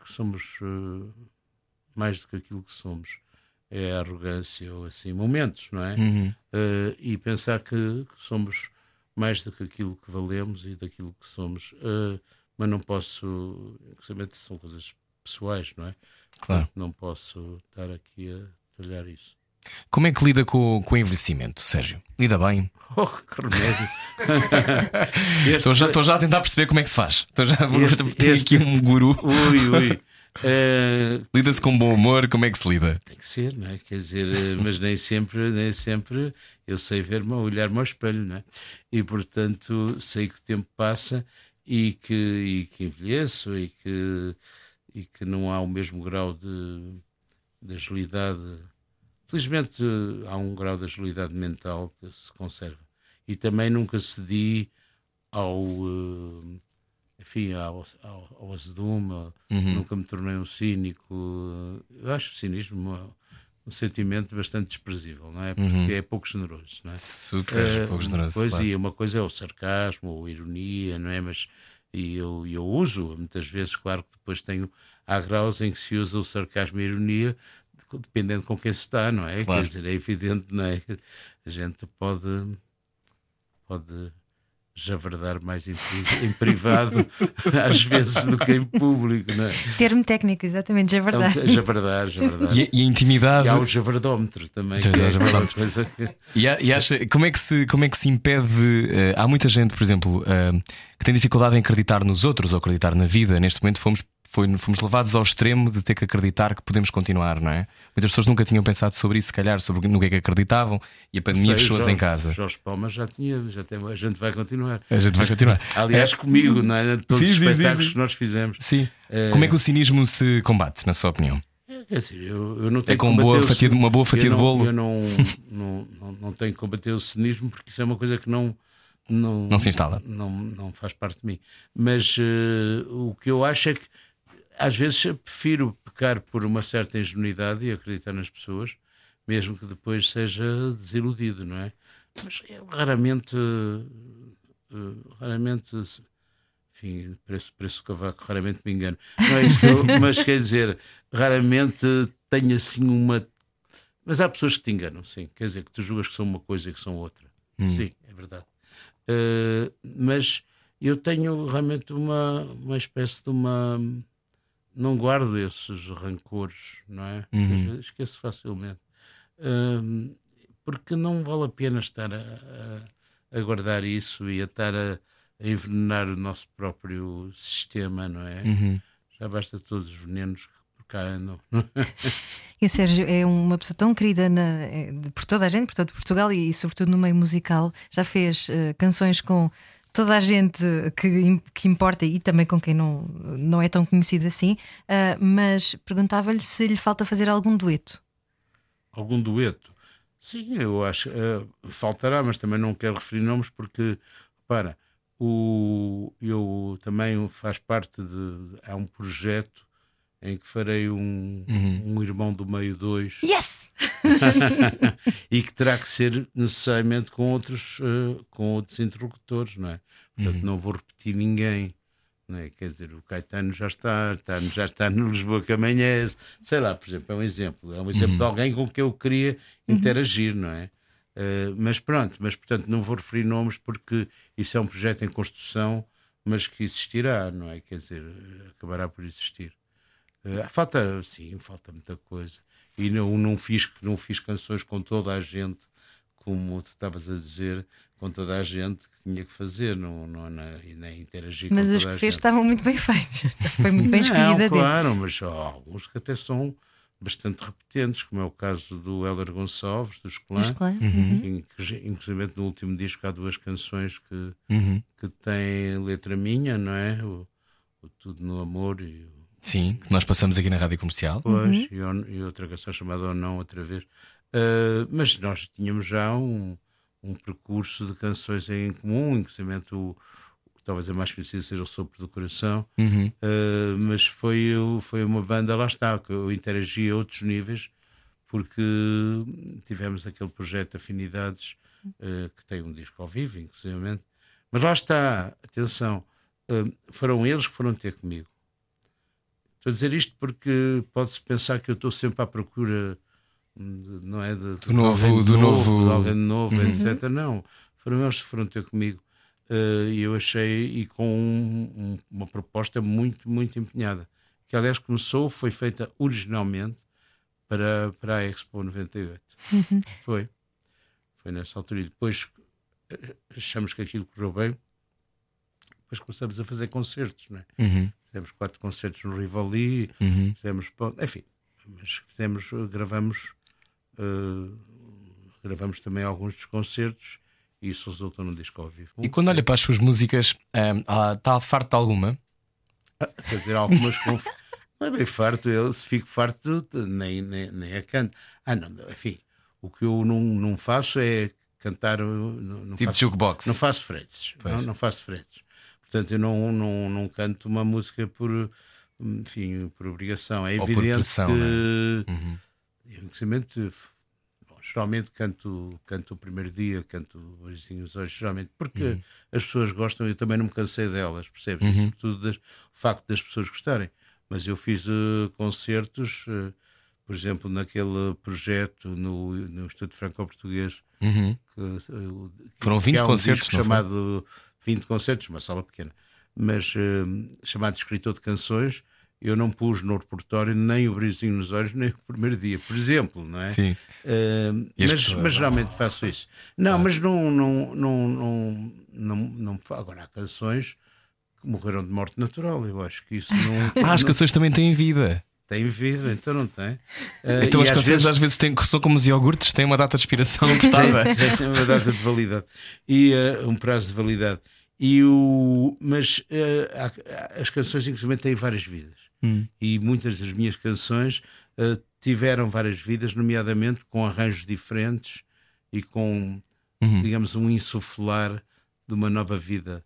Speaker 4: que somos uh, mais do que aquilo que somos. É a arrogância ou assim, momentos, não é?
Speaker 1: Uhum.
Speaker 4: Uh, e pensar que, que somos mais do que aquilo que valemos e daquilo que somos. Uh, mas não posso. São coisas pessoais, não é?
Speaker 1: Claro.
Speaker 4: Não posso estar aqui a talhar isso.
Speaker 1: Como é que lida com, com o envelhecimento, Sérgio? Lida bem? (laughs)
Speaker 4: Oh, que remédio! (laughs)
Speaker 1: estou, já, estou já a tentar perceber como é que se faz. Estou já
Speaker 4: Este-
Speaker 1: vou ter
Speaker 4: este-
Speaker 1: aqui um guru.
Speaker 4: Ui, ui. (laughs) Eh,
Speaker 1: Lida-se com bom humor, como é que se lida?
Speaker 4: tem que ser, não é? Quer dizer, eh, mas nem sempre, nem sempre eu sei ver-me, olhar-me ao espelho, não é? E portanto sei que o tempo passa e que, e que envelheço e que, e que não há o mesmo grau de, de agilidade. Felizmente há um grau de agilidade mental que se conserva. E também nunca cedi ao. eh, enfim, ao, ao, ao azedume,
Speaker 1: Uhum.
Speaker 4: nunca me tornei um cínico. Eu acho o cinismo uma- um sentimento bastante desprezível, não é? Porque é pouco generoso, não é?
Speaker 1: Super,
Speaker 4: Eh,
Speaker 1: pouco generoso.
Speaker 4: Pois,
Speaker 1: claro.
Speaker 4: e uma coisa é o sarcasmo ou a ironia, não é? Mas e eu, eu uso muitas vezes, claro que depois tenho. Há graus em que se usa o sarcasmo e a ironia, dependendo com quem se está, não é?
Speaker 1: Claro.
Speaker 4: Quer dizer, é evidente, não é? A gente pode. pode javardar mais em, em privado, (laughs) às vezes, do que em público, não é?
Speaker 2: Termo técnico, exatamente, é verdade.
Speaker 4: Então, javardar, javardar.
Speaker 1: E, a- e a intimidade.
Speaker 4: E há o javardómetro também,
Speaker 1: Já, já,
Speaker 4: é
Speaker 1: javardómetro.
Speaker 4: aquela coisa que.
Speaker 1: E, e acha, como é que se, como é que se impede? eh, há muita gente, por exemplo, eh, que tem dificuldade em acreditar nos outros ou acreditar na vida. Neste momento fomos, foi, fomos levados ao extremo de ter que acreditar que podemos continuar, não é? Muitas pessoas nunca tinham pensado sobre isso, se calhar, sobre no que é que acreditavam e a pandemia fechou-as em casa.
Speaker 4: Jorge Palma já tinha, já tem, a gente vai continuar.
Speaker 1: A gente vai continuar. (laughs)
Speaker 4: Aliás, comigo, não é? Todos
Speaker 1: Sim,
Speaker 4: os
Speaker 1: sim, sim,
Speaker 4: espetáculos
Speaker 1: sim.
Speaker 4: que nós fizemos.
Speaker 1: Sim.
Speaker 4: Eh,
Speaker 1: Como é que o cinismo se combate, na sua opinião?
Speaker 4: Quer dizer, eu, eu não tenho
Speaker 1: É com boa fatia uma boa fatia
Speaker 4: eu
Speaker 1: de
Speaker 4: não-
Speaker 1: bolo?
Speaker 4: Eu não, não, não, não tenho que combater o cinismo porque isso é uma coisa que não. Não,
Speaker 1: Não se instala.
Speaker 4: Não, não faz parte de mim. Mas eh, o que eu acho é que às vezes eu prefiro pecar por uma certa ingenuidade e acreditar nas pessoas, mesmo que depois seja desiludido, não é? Mas eu raramente. eh, raramente. Enfim, preço, preço cavaco, raramente me engano. Não é isso que eu- (laughs) mas quer dizer, raramente tenho assim uma. Mas há pessoas que te enganam, sim. Quer dizer, que tu julgas que são uma coisa e que são outra. Sim, é verdade. Eh, mas eu tenho realmente uma, uma espécie de uma. Não guardo esses rancores, não é?
Speaker 1: Uhum.
Speaker 4: Esqueço facilmente. Hum, porque não vale a pena estar a, a- a guardar isso e a estar a, a envenenar o nosso próprio sistema, não é?
Speaker 1: Uhum.
Speaker 4: Já basta todos os venenos que por cá andam. (laughs)
Speaker 2: E o Sérgio é uma pessoa tão querida na- eh, por toda a gente, por todo Portugal e, sobretudo no meio musical. Já fez eh, canções com toda a gente que, que importa e também com quem não, não é tão conhecido assim. Ah, mas perguntava-lhe se lhe falta fazer algum dueto.
Speaker 4: Algum dueto? Sim, eu acho. eh, faltará, mas também não quero referir nomes porque, para, o, eu também faz parte de. Há um projeto em que farei um, um Irmão do Meio 2
Speaker 2: Yes! (laughs) (laughs)
Speaker 4: e que terá que ser necessariamente com outros, eh, com outros interlocutores, não é? Portanto, não vou repetir ninguém. Não é? Quer dizer, o Caetano já está, está, já está no Lisboa que amanhece. Sei lá, por exemplo, é um exemplo. É um exemplo de alguém com quem eu queria interagir, não é? Eh, mas pronto, mas portanto não vou referir nomes porque isso é um projeto em construção, mas que existirá, não é? Quer dizer, acabará por existir. Eh, falta, sim, falta muita coisa. E não, não, fiz, não fiz canções com toda a gente, como tu estavas a dizer, com toda a gente que tinha que fazer, não, não, não, nem interagir
Speaker 2: Mas
Speaker 4: com
Speaker 2: os que fez
Speaker 4: gente.
Speaker 2: estavam muito bem feitos. (laughs) Foi muito bem
Speaker 4: Não,
Speaker 2: escolhida dele.
Speaker 4: claro, mas há alguns que até são bastante repetentes, como é o caso do Heller Gonçalves, dos Clã. Enfim, que, inclusive no último disco há duas canções que,
Speaker 1: Uhum.
Speaker 4: que têm letra minha, não é? O, o Tudo no Amor e o
Speaker 1: Sim, que nós passamos aqui na rádio comercial.
Speaker 4: Pois, e, on- e outra canção chamada Ou Não, outra vez. Ah, mas nós tínhamos já um, um percurso de canções em comum, inclusive o, talvez a mais conhecida seja o Sopro do Coração,
Speaker 1: Uhum.
Speaker 4: Uh, mas foi, o- foi uma banda, lá está, que eu interagi a outros níveis, porque tivemos aquele projeto Afinidades, uh, que tem um disco ao vivo, inclusive. Mas lá está, atenção, uh, foram eles que foram ter comigo. Estou a dizer isto porque pode-se pensar que eu estou sempre à procura, hum, de- não é? De, de
Speaker 1: novo-
Speaker 4: alguém
Speaker 1: do novo-
Speaker 4: de alguém de novo,
Speaker 1: Uhum.
Speaker 4: etc. Não, foram eles que foram ter comigo. Uh, e eu achei, e com um- um- uma proposta muito, muito empenhada, que aliás começou, foi feita originalmente para, para a Expo 98. Foi. Foi nessa altura. E depois eh, achamos que aquilo correu bem, depois começamos a fazer concertos, não é?
Speaker 1: Uhum.
Speaker 4: Fizemos quatro concertos no Rivoli,
Speaker 1: Uhum.
Speaker 4: fizemos, enfim, mas fizemos, gravamos, eh, gravamos também alguns dos concertos e isso resultou num disco ao vivo.
Speaker 1: E quando olha para as suas músicas, ah, está farto de alguma?
Speaker 4: Quer dizer, algumas com. Não é bem farto, eu se fico farto, nem, nem, nem a canto. Ah, não, enfim, o que eu não, não faço é cantar. Não, não
Speaker 1: Tipo
Speaker 4: faço,
Speaker 1: jukebox.
Speaker 4: Não faço fretes. Não, não faço fretes. Portanto, eu não, não, não canto uma música por. Enfim, por obrigação. É
Speaker 1: Ou
Speaker 4: evidente
Speaker 1: pressão,
Speaker 4: que.
Speaker 1: é? Uhum.
Speaker 4: Eu, bom, geralmente canto, canto o primeiro dia, canto beijinhos hoje, geralmente, porque
Speaker 1: Uhum.
Speaker 4: as pessoas gostam, eu também não me cansei delas, percebes?
Speaker 1: Uhum.
Speaker 4: Sobretudo das- o facto das pessoas gostarem. Mas eu fiz eh, concertos, eh, por exemplo, naquele projeto no, no Instituto Franco-Português,
Speaker 1: Uhum.
Speaker 4: que, o- que-
Speaker 1: Foram
Speaker 4: que
Speaker 1: 20
Speaker 4: há um
Speaker 1: concertos, não foi?
Speaker 4: Chamado 20 concertos, uma sala pequena, mas eh, chamado Escritor de Canções. Eu não pus no repertório nem o brilhozinho nos olhos, nem o primeiro dia, por exemplo, não é?
Speaker 1: Sim.
Speaker 4: Uh,
Speaker 1: as
Speaker 4: mas, mas geralmente faço isso. Não, mas não, não, não, não, não, não Agora há canções que morreram de morte natural. Eu acho que isso não, (laughs)
Speaker 1: Ah, as canções também têm vida.
Speaker 4: Tem vida, então não tem. Uh, (laughs)
Speaker 1: Então as
Speaker 4: às
Speaker 1: canções
Speaker 4: vezes
Speaker 1: às vezes têm, são como os iogurtes, têm uma data de expiração (laughs) apertada.
Speaker 4: tem uma data de validade e uh, um prazo de validade. E o, mas uh, há- as canções, inclusive, têm várias vidas.
Speaker 1: Hum.
Speaker 4: E muitas das minhas canções tiveram várias vidas, nomeadamente com arranjos diferentes e com,
Speaker 1: Uhum.
Speaker 4: digamos, um insuflar de uma nova vida.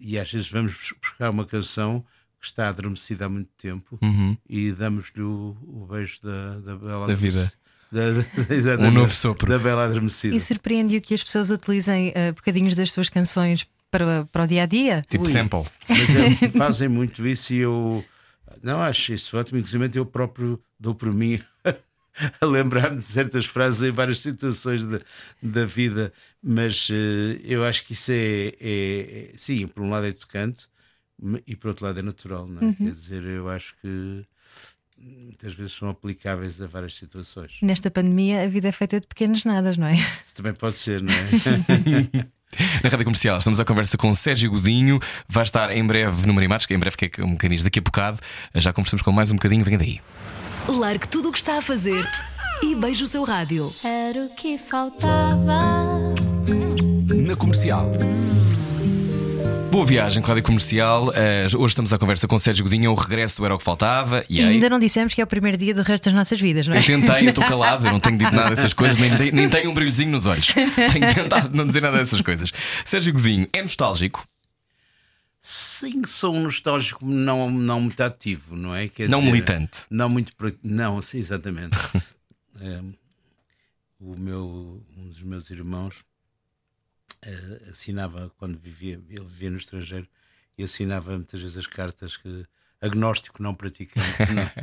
Speaker 4: E às vezes vamos bus- buscar uma canção que está adormecida há muito tempo
Speaker 1: Uhum.
Speaker 4: e damos-lhe o, o beijo da, da bela
Speaker 1: Da vida.
Speaker 4: da- da-
Speaker 1: Um novo sopro.
Speaker 4: da bela adormecida.
Speaker 2: E surpreende-o que as pessoas utilizem eh, bocadinhos das suas canções para, para o dia a dia?
Speaker 1: Tipo
Speaker 4: Ui.
Speaker 1: sample.
Speaker 4: Mas é, (laughs) fazem muito isso e eu não acho isso ótimo. Inclusive, eu próprio dou por mim (laughs) a lembrar-me de certas frases em várias situações da, da vida. Mas eh, eu acho que isso é, é- é- Sim, por um lado é tocante e por outro lado é natural, não é? Quer dizer, eu acho que muitas vezes são aplicáveis a várias situações.
Speaker 2: Nesta pandemia, a vida é feita de pequenos nadas, não é? (laughs)
Speaker 4: Isso também pode ser, não é? (laughs)
Speaker 1: Na rádio comercial, estamos à conversa com o Sérgio Godinho. Vai estar em breve no Marimates, que em breve que é um bocadinho daqui a bocado. Já conversamos com mais um bocadinho. Vem daí.
Speaker 5: Largue tudo o que está a fazer e beije o seu rádio.
Speaker 6: Era o que faltava.
Speaker 3: Na comercial.
Speaker 1: Boa viagem com a rádio comercial. Eh, hoje estamos à conversa com o Sérgio Godinho. É o regresso do Era o que Faltava. E
Speaker 2: E ainda não dissemos que é o primeiro dia do resto das nossas vidas, não é?
Speaker 1: Eu tentei, eu estou (laughs) calado, eu não tenho dito nada dessas coisas, nem, tenho- nem tenho um brilhozinho nos olhos. (laughs) Tenho tentado não dizer nada dessas coisas. Sérgio Godinho, é nostálgico?
Speaker 4: Sim, sou um nostálgico não, não muito ativo, não é? Quer
Speaker 1: Não
Speaker 4: dizer,
Speaker 1: militante.
Speaker 4: Não muito. Não, sim, exatamente. (laughs) É, o meu, um dos meus irmãos eh, assinava, quando vivia, ele vivia no estrangeiro, e assinava muitas vezes as cartas que agnóstico não praticante, não (laughs)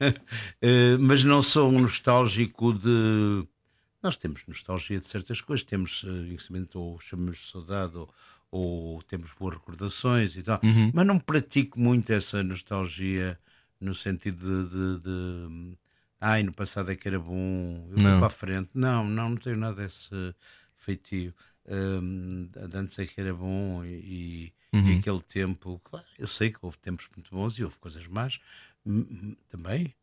Speaker 4: é? Eh, mas não sou um nostálgico de. Nós temos nostalgia de certas coisas, temos conhecimento ou chamamos de saudade ou, ou temos boas recordações e tal, mas não pratico muito essa nostalgia no sentido de, de- de, ai, no passado é que era bom, eu
Speaker 1: Não.
Speaker 4: vou para a frente. Não, não, não tenho nada desse feitio. De antes é que era bom e, e aquele tempo, claro, eu sei que houve tempos muito bons e houve coisas más também,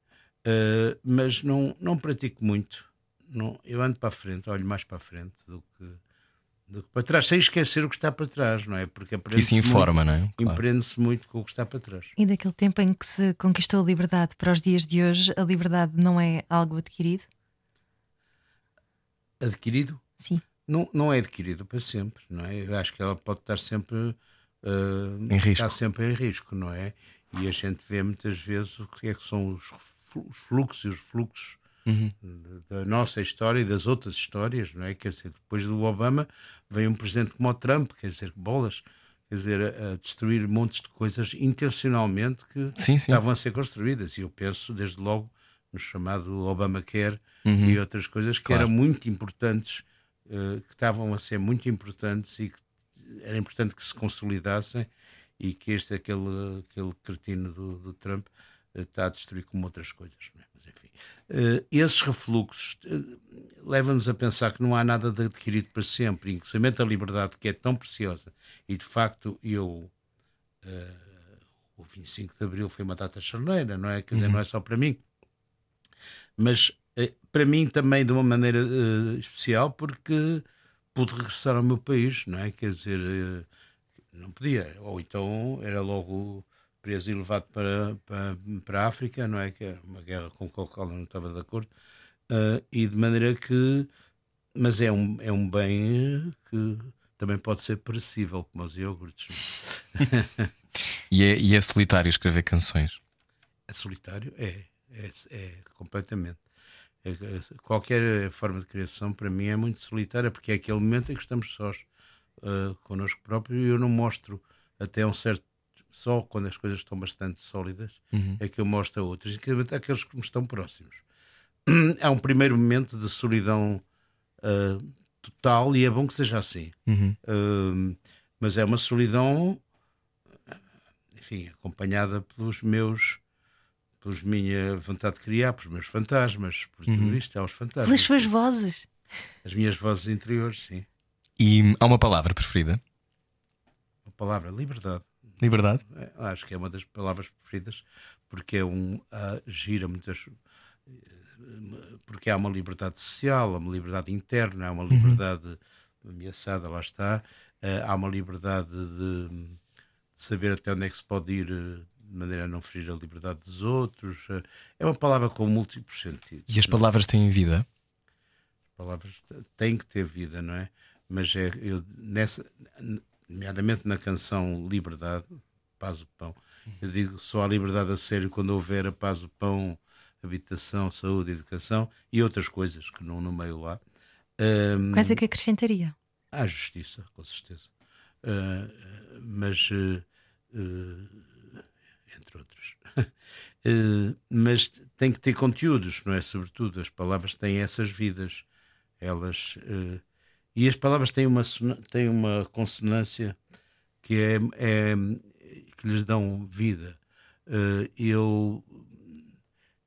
Speaker 4: Uh, mas não, não pratico muito. Não, eu ando para a frente, olho mais para a frente do que, do que para trás, sem esquecer o que está para trás, não é? Porque
Speaker 1: isso informa,
Speaker 4: muito,
Speaker 1: não é?
Speaker 4: Claro. Empreende-se muito com o que está para trás.
Speaker 2: E daquele tempo em que se conquistou a liberdade para os dias de hoje, a liberdade não é algo adquirido?
Speaker 4: Adquirido?
Speaker 2: Sim.
Speaker 4: Não, não é adquirido para sempre, não é? Eu acho que ela pode estar sempre uh,
Speaker 1: em risco.
Speaker 4: Está sempre em risco, não é? E a gente vê muitas vezes o que é que são os, os fluxos e os fluxos uhum. da nossa história e das outras histórias, não é? Quer dizer, depois do Obama vem um presidente como o Trump, quer dizer, bolas, quer dizer, a, destruir montes de coisas intencionalmente que
Speaker 1: sim, sim.
Speaker 4: estavam a ser construídas. E eu penso, desde logo, no chamado Obamacare uhum. e outras coisas que claro. eram muito importantes, que estavam a ser muito importantes e que era importante que se consolidassem e que este, aquele, aquele cretino do, do Trump, uh, está a destruir como outras coisas. É? Mas, enfim, uh, esses refluxos levam-nos a pensar que não há nada de adquirido para sempre, inclusive a liberdade que é tão preciosa. E de facto, eu. o 25 de Abril foi uma data charneira, não é? Quer dizer, uhum. não é só para mim mas eh, para mim também de uma maneira uh, especial porque pude regressar ao meu país, não é? Quer dizer, uh, não podia, ou então era logo preso e levado para, para, para a África, não é? Que era uma guerra com a qual não estava de acordo, uh, e de maneira que, mas é um, é um bem que também pode ser perecível, como os iogurtes. (laughs)
Speaker 1: e, é, e é solitário escrever canções?
Speaker 4: É solitário? É. É, é completamente. É, é, qualquer forma de criação para mim é muito solitária, porque é aquele momento em que estamos sós uh, connosco próprio e eu não mostro até um certo. Só quando as coisas estão bastante sólidas uhum. é que eu mostro a outros, inclusive aqueles que me estão próximos. (clears throat) Há um primeiro momento de solidão uh, total e é bom que seja assim. Uhum. Uh, mas é uma solidão, enfim, acompanhada pelos meus pelos minha vontade de criar, pelos meus fantasmas, por tudo uhum. isto, é os fantasmas.
Speaker 2: Pelas suas vozes.
Speaker 4: As minhas vozes interiores, sim.
Speaker 1: E há uma palavra preferida?
Speaker 4: Uma palavra, liberdade.
Speaker 1: Liberdade?
Speaker 4: É, acho que é uma das palavras preferidas, porque é um. Uh, gira muitas. Porque há uma liberdade social, há uma liberdade interna, há uma uhum. liberdade uhum. ameaçada, lá está. Uh, há uma liberdade de, de, saber até onde é que se pode ir de maneira a não ferir a liberdade dos outros. Eh, é uma palavra com múltiplos sentidos.
Speaker 1: E as palavras têm vida?
Speaker 4: As palavras têm que ter vida, não é? Mas é, eu, nessa, nomeadamente na canção Liberdade, Paz o Pão, eu digo só a liberdade a sério quando houver a paz, o pão, habitação, saúde, educação e outras coisas que não nomeio lá.
Speaker 2: Um, Quais é que acrescentaria?
Speaker 4: A justiça, com certeza. Uh, mas uh, uh, entre outros. uh, (laughs) mas tem que ter conteúdos, não é? Sobretudo, as palavras têm essas vidas. Elas. Uh, e as palavras têm uma, têm uma consonância que, é, é que lhes dão vida. Uh, eu.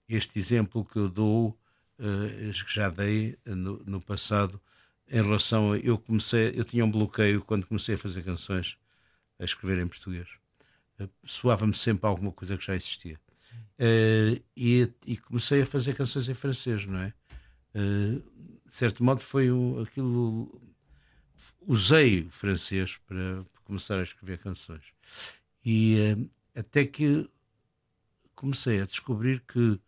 Speaker 4: Este exemplo que eu dou, que já dei no, no passado, em relação a. Eu comecei. Eu tinha um bloqueio quando comecei a fazer canções, a escrever em português soava-me sempre alguma coisa que já existia. Uh, e, e, comecei a fazer canções em francês, não é? Uh, de certo modo foi um, aquilo. Usei o francês para, começar a escrever canções. E uh, até que comecei a descobrir que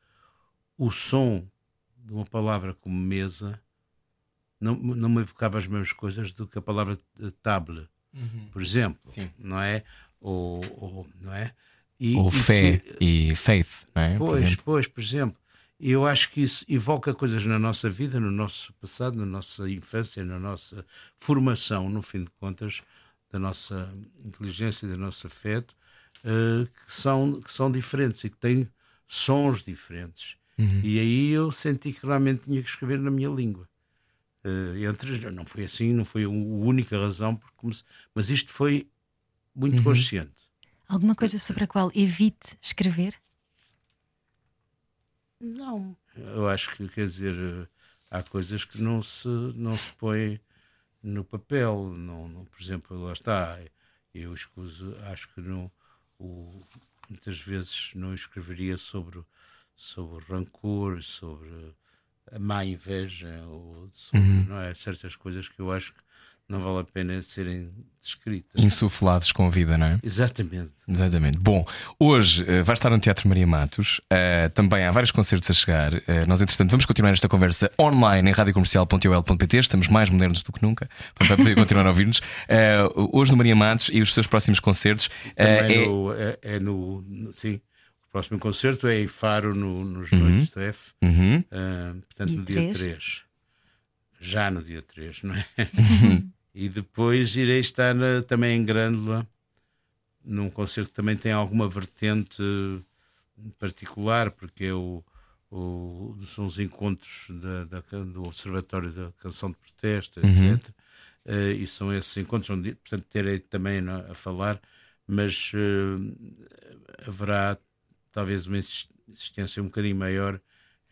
Speaker 4: o som de uma palavra como mesa não, não me evocava as mesmas coisas do que a palavra table, uhum. por exemplo, Sim. não é? Ou, ou não é?
Speaker 1: E, ou e fé que, e faith, não é?
Speaker 4: Pois, por pois, por exemplo. Eu acho que isso evoca coisas na nossa vida, no nosso passado, na nossa infância, na nossa formação, no fim de contas, da nossa inteligência e do nosso afeto, uh, que, são, que são diferentes e que têm sons diferentes. Uhum. E aí eu senti que realmente tinha que escrever na minha língua. Uh, entre, não foi assim, não foi a única razão, porque, mas isto foi muito uhum. consciente.
Speaker 2: Alguma coisa sobre a qual evite escrever?
Speaker 4: Não, eu acho que quer dizer eh, há coisas que não se não se põe no papel, não, não por exemplo lá está eu escuso, acho que não o, muitas vezes não escreveria sobre sobre rancor, sobre a má inveja, ou sobre,
Speaker 1: Uhum.
Speaker 4: não é? certas coisas que eu acho que não vale a pena serem descritas.
Speaker 1: Insuflados com a vida, não é?
Speaker 4: Exatamente.
Speaker 1: Exatamente. Bom, hoje eh, vai estar no Teatro Maria Matos. eh, também há vários concertos a chegar. Eh, nós, entretanto, vamos continuar esta conversa online em radiocomercial.ol.pt. Estamos mais modernos do que nunca. Vai poder continuar a ouvir-nos. Hoje no Maria Matos e os seus próximos concertos.
Speaker 4: Também
Speaker 1: é-
Speaker 4: no, é, é no, no- Sim. O próximo concerto é em Faro, no, nos Noites do F.
Speaker 1: Uhum.
Speaker 4: Portanto,
Speaker 2: Dia
Speaker 4: no dia
Speaker 2: três.
Speaker 4: 3. Já no dia 3, não é?
Speaker 1: Uhum. (laughs)
Speaker 4: e depois irei estar na- também em Grândola, num concerto que também tem alguma vertente particular, porque é o, são os encontros da- da do Observatório da Canção de Protesto,
Speaker 1: Uhum.
Speaker 4: etc. Eh, e são esses encontros onde, portanto, terei também a falar, mas eh, haverá talvez uma exis- existência um bocadinho maior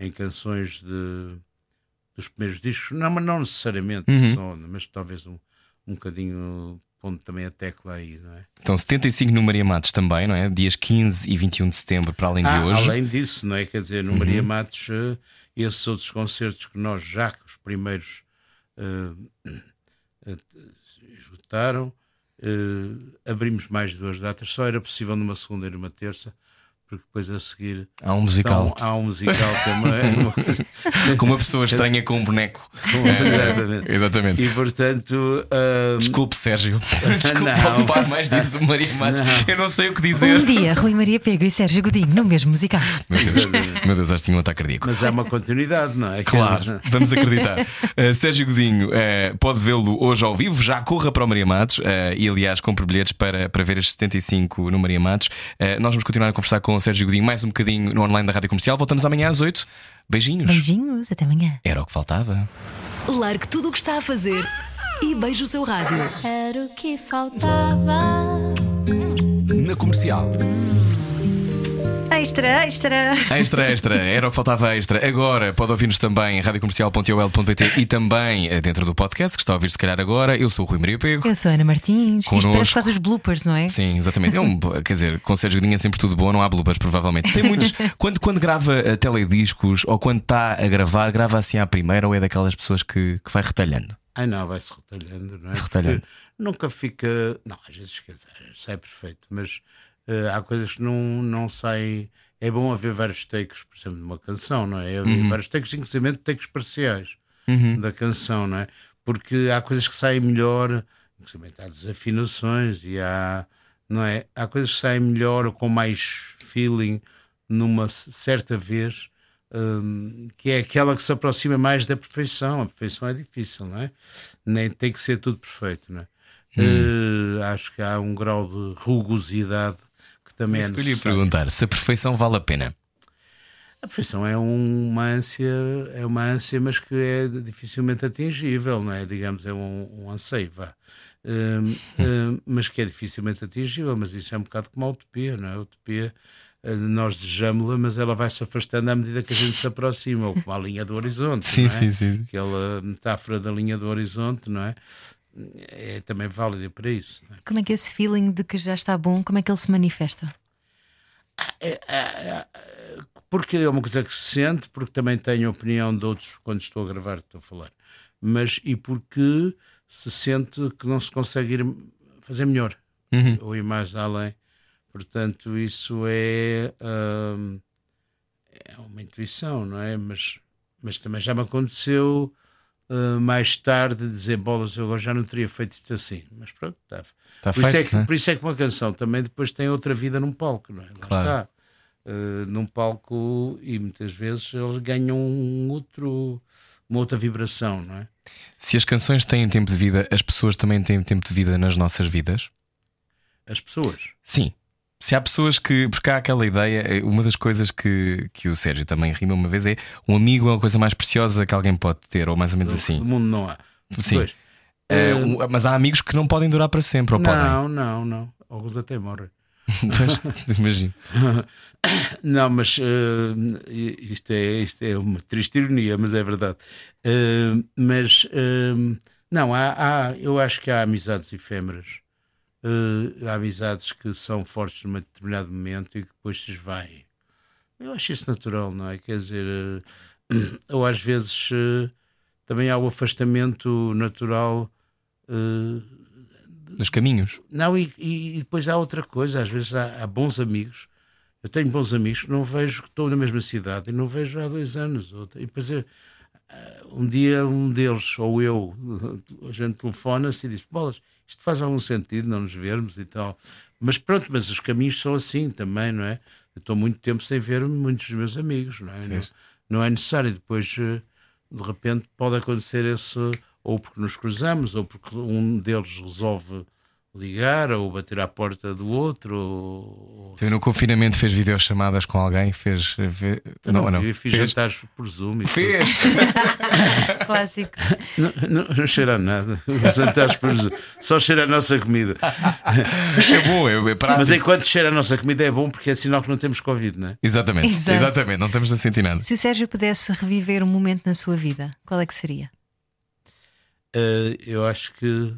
Speaker 4: em canções de, dos primeiros discos, não, mas não necessariamente
Speaker 1: Uhum.
Speaker 4: só, mas talvez um, um bocadinho pondo também a tecla aí, não é?
Speaker 1: Então, 75 no Maria Matos também, não é? Dias 15 e 21 de setembro, para além de
Speaker 4: Ah,
Speaker 1: hoje.
Speaker 4: além disso, não é? Quer dizer, no Maria Matos, eh, esses outros concertos que nós já, que os primeiros eh, eh, esgotaram, abrimos mais duas datas, só era possível numa segunda e numa terça, porque depois a seguir
Speaker 1: Há um musical.
Speaker 4: então, há um musical também, uma coisa- (laughs)
Speaker 1: Com uma pessoa estranha com um boneco.
Speaker 4: Exatamente. (laughs)
Speaker 1: Exatamente.
Speaker 4: E portanto, ah,
Speaker 1: Desculpe, Sérgio. (laughs) Desculpe
Speaker 4: Não.
Speaker 1: ocupar mais disso, Maria Matos. Eu não sei o que dizer.
Speaker 2: Um dia, Rui Maria Pego e Sérgio Godinho no mesmo musical. (laughs)
Speaker 1: Meu Deus, acho que tinha um ataque cardíaco.
Speaker 4: mas há uma continuidade, não é?
Speaker 1: Claro, (laughs) vamos acreditar. Uh, Sérgio Godinho uh, pode vê-lo hoje ao vivo, já corra para o Maria Matos uh, e, aliás, compre bilhetes para, para ver estes 75 no Maria Matos. Uh, nós vamos continuar a conversar com o Sérgio Godinho mais um bocadinho no online da Rádio Comercial. Voltamos amanhã às 8. Beijinhos.
Speaker 2: Beijinhos, até amanhã.
Speaker 1: Era o que faltava.
Speaker 5: Largue tudo o que está a fazer e beije o seu rádio.
Speaker 6: Era o que faltava.
Speaker 3: Na comercial.
Speaker 2: Extra, extra.
Speaker 1: Extra, extra, era o que faltava extra. Agora pode ouvir-nos também em radiocomercial.ol.pt e também eh, dentro do podcast que está a ouvir se calhar agora. Eu sou o Rui Maria Pego.
Speaker 2: Eu sou a Ana Martins. Isto
Speaker 1: Connosco.
Speaker 2: parece quase os bloopers, não é?
Speaker 1: Sim, exatamente. É um, (laughs) quer dizer, com Sérgio Godinho é sempre tudo bom, não há bloopers, provavelmente. Tem muitos. quando, quando grava eh, telediscos ou quando está a gravar, grava assim à primeira ou é daquelas pessoas que, que vai retalhando?
Speaker 4: Ai não, vai-se retalhando, não é?
Speaker 1: Se retalhando.
Speaker 4: Porque Nunca fica. Não, às vezes quer dizer, sai perfeito, mas eh, há coisas que não, não saem. É bom haver vários takes, por exemplo, de uma canção, não é? Haver
Speaker 1: Uhum.
Speaker 4: vários takes, inclusive takes parciais da canção, não é? Porque há coisas que saem melhor, inclusive há desafinações e há. Não é? Há coisas que saem melhor ou com mais feeling numa certa vez. hum, que é aquela que se aproxima mais da perfeição. A perfeição é difícil, não é? Nem tem que ser tudo perfeito, não é? Eh, acho que há um grau de rugosidade também é
Speaker 1: Isso ia
Speaker 4: necessário.
Speaker 1: perguntar se a perfeição vale a pena.
Speaker 4: A perfeição é um- uma ânsia, é uma ânsia, mas que é dificilmente atingível, não é? Digamos, é um, um anseio, vá. Hum, hum, mas que é dificilmente atingível, mas isso é um bocado como a utopia, não é? A utopia, eh, nós desejamos-la, mas ela vai se afastando à medida que a gente se aproxima, ou como a linha do horizonte,
Speaker 1: Sim,
Speaker 4: é?
Speaker 1: sim, sim.
Speaker 4: Aquela metáfora da linha do horizonte, não é? É também válida para isso. é?
Speaker 2: Como é que esse feeling de que já está bom, como é que ele se manifesta?
Speaker 4: porque é uma coisa que se sente, porque também tenho a opinião de outros quando estou a gravar, estou a falar, mas e porque se sente que não se consegue ir fazer melhor
Speaker 1: Uhum.
Speaker 4: ou ir mais além. Portanto, isso é, hum, é uma intuição, não é? Mas, mas também já me aconteceu hum, mais tarde dizer bolas, eu agora já não teria feito isto assim. Mas pronto, está.
Speaker 1: Está
Speaker 4: Por, isso é que,
Speaker 1: né?
Speaker 4: por isso é que uma canção também depois tem outra vida num palco, não é? Lá
Speaker 1: Claro.
Speaker 4: está. Uh, num palco e muitas vezes eles ganham um outro, uma outra vibração, não é?
Speaker 1: Se as canções têm tempo de vida, as pessoas também têm tempo de vida nas nossas vidas?
Speaker 4: As pessoas.
Speaker 1: Sim. Se há pessoas que. Porque há aquela ideia, eh, uma das coisas que, que o Sérgio também rima uma vez é um amigo é uma coisa mais preciosa que alguém pode ter, ou mais ou menos
Speaker 4: No
Speaker 1: assim.
Speaker 4: mundo não há.
Speaker 1: Sim.
Speaker 4: Pois. Uh,
Speaker 1: um- mas há amigos que não podem durar para sempre, ou podem?
Speaker 4: não, não, não. Alguns até morrem. (laughs)
Speaker 1: Pois, imagino. (laughs)
Speaker 4: Não, mas eh, isto, é, isto é uma triste ironia, mas é verdade. Eh, mas eh, não, há, há- eu acho que há amizades efêmeras. Eh, há amizades que são fortes num determinado momento e que depois se esvaem. Eu acho isso natural, não é? Quer dizer, eh, (clears throat) ou às vezes eh, também há o afastamento natural.
Speaker 1: Nos caminhos.
Speaker 4: Não, e, e depois há outra coisa, às vezes há, há bons amigos. Eu tenho bons amigos que não vejo, que estou na mesma cidade e não vejo há dois anos. ou- E depois eu, um dia um deles, ou eu, (laughs) a gente telefona-se e diz: Bolas, isto faz algum sentido não nos vermos e tal. Mas pronto, mas os caminhos são assim também, não é? Eu estou muito tempo sem ver muitos dos meus amigos, não é? Não, não é necessário. Depois, eh, de repente, pode acontecer esse, ou porque nos cruzamos, ou porque um deles resolve ligar, ou bater à porta do outro, ou.
Speaker 1: Então, no confinamento fez videochamadas com alguém? Fez.
Speaker 4: não,
Speaker 1: não.
Speaker 4: eu fiz
Speaker 1: Fez.
Speaker 4: jantares por Zoom.
Speaker 1: Fez! (laughs)
Speaker 2: Clássico.
Speaker 4: Não, não, não cheira a nada. Os jantares por Zoom. Só cheira a nossa comida.
Speaker 1: É bom, é, é prático.
Speaker 4: Mas enquanto cheira a nossa comida é bom porque é sinal que não temos Covid, não é?
Speaker 1: Exatamente,
Speaker 2: Exato.
Speaker 1: exatamente, não estamos a sentir nada.
Speaker 2: Se o Sérgio pudesse reviver um momento na sua vida, qual é que seria?
Speaker 4: Eh, eu acho que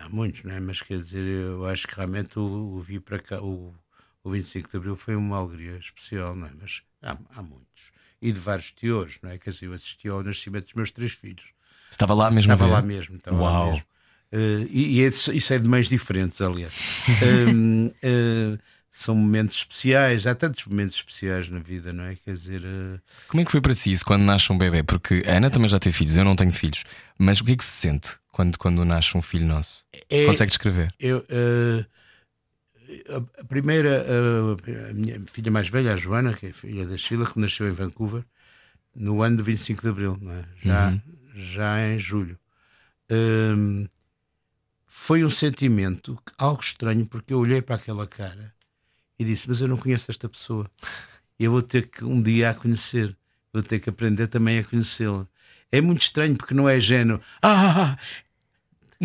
Speaker 4: há muitos, não é? Mas quer dizer, eu acho que realmente o, o vir para cá, o, o 25 de Abril foi uma alegria especial, não é? Mas há, há muitos. E de vários teores, não é? Quer dizer, eu assisti ao nascimento dos meus três filhos.
Speaker 1: Estava lá mesmo
Speaker 4: Estava lá mesmo, estava lá
Speaker 1: Uau.
Speaker 4: mesmo. Eh, e e é isso é de mães diferentes, aliás. (laughs) Hum, eh, são momentos especiais, há tantos momentos especiais na vida, não é? Quer dizer, eh,
Speaker 1: Como é que foi para si isso quando nasce um bebê? Porque a Ana também já tem filhos, eu não tenho filhos. Mas o que é que se sente quando, quando nasce um filho nosso?
Speaker 4: é,
Speaker 1: Consegue descrever?
Speaker 4: Eu, eh, a- primeira, eh, a minha filha mais velha, a Joana, que é filha da Sheila, que nasceu em Vancouver no ano de 25 de Abril, não é? já, já em julho. Hum, foi um sentimento algo estranho, porque eu olhei para aquela cara e disse: Mas eu não conheço esta pessoa. Eu vou ter que um dia a conhecer, vou ter que aprender também a conhecê-la. É muito estranho porque não é género. Ah,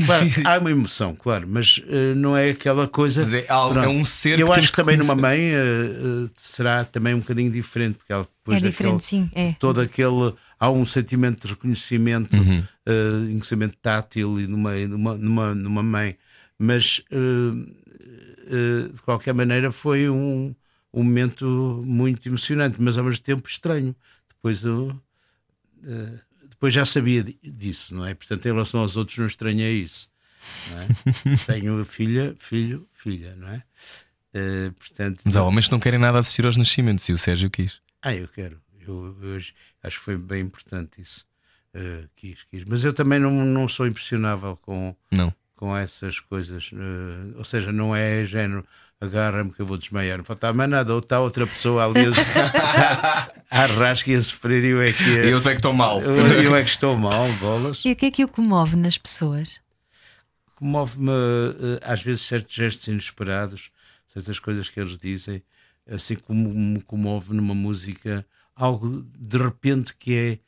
Speaker 4: Claro, (laughs) há uma emoção, claro, mas eh, não é aquela coisa.
Speaker 1: Mas é algo- é um ser
Speaker 4: Eu
Speaker 1: que
Speaker 4: acho que também
Speaker 1: que
Speaker 4: numa
Speaker 1: conhecer.
Speaker 4: mãe eh, eh, será também um bocadinho diferente, porque ela depois
Speaker 2: é diferente,
Speaker 4: daquele,
Speaker 2: sim. É.
Speaker 4: todo aquele há um sentimento de reconhecimento,
Speaker 1: Uhum.
Speaker 4: um conhecimento tátil e numa, numa, numa, numa mãe, mas de qualquer maneira foi um, um momento muito emocionante, mas ao mesmo tempo estranho. Depois eu eh, depois já sabia di- disso, não é? Portanto, em relação aos outros, não estranhei isso. Não é? (laughs) Tenho filha, filho, filha, não é? Eh, portanto,
Speaker 1: Mas há homens que não querem nada assistir aos nascimentos e o Sérgio quis.
Speaker 4: ah, eu quero. Eu, eu acho- que foi bem importante isso. Eh, quis, quis. Mas eu também não, não sou impressionável com,
Speaker 1: Não.
Speaker 4: Com essas coisas. eh, ou seja, não é género, agarra-me que eu vou desmaiar. Não falta mais nada. Ou está outra pessoa ali a, arrasca (laughs) e a sofrer e eu é que,
Speaker 1: Eu tenho que estou mal.
Speaker 4: eu, eu é que estou mal, bolas.
Speaker 2: E o que é que o comove nas pessoas?
Speaker 4: Comove-me eh, às vezes certos gestos inesperados, certas coisas que eles dizem, assim como me comove numa música algo de repente que é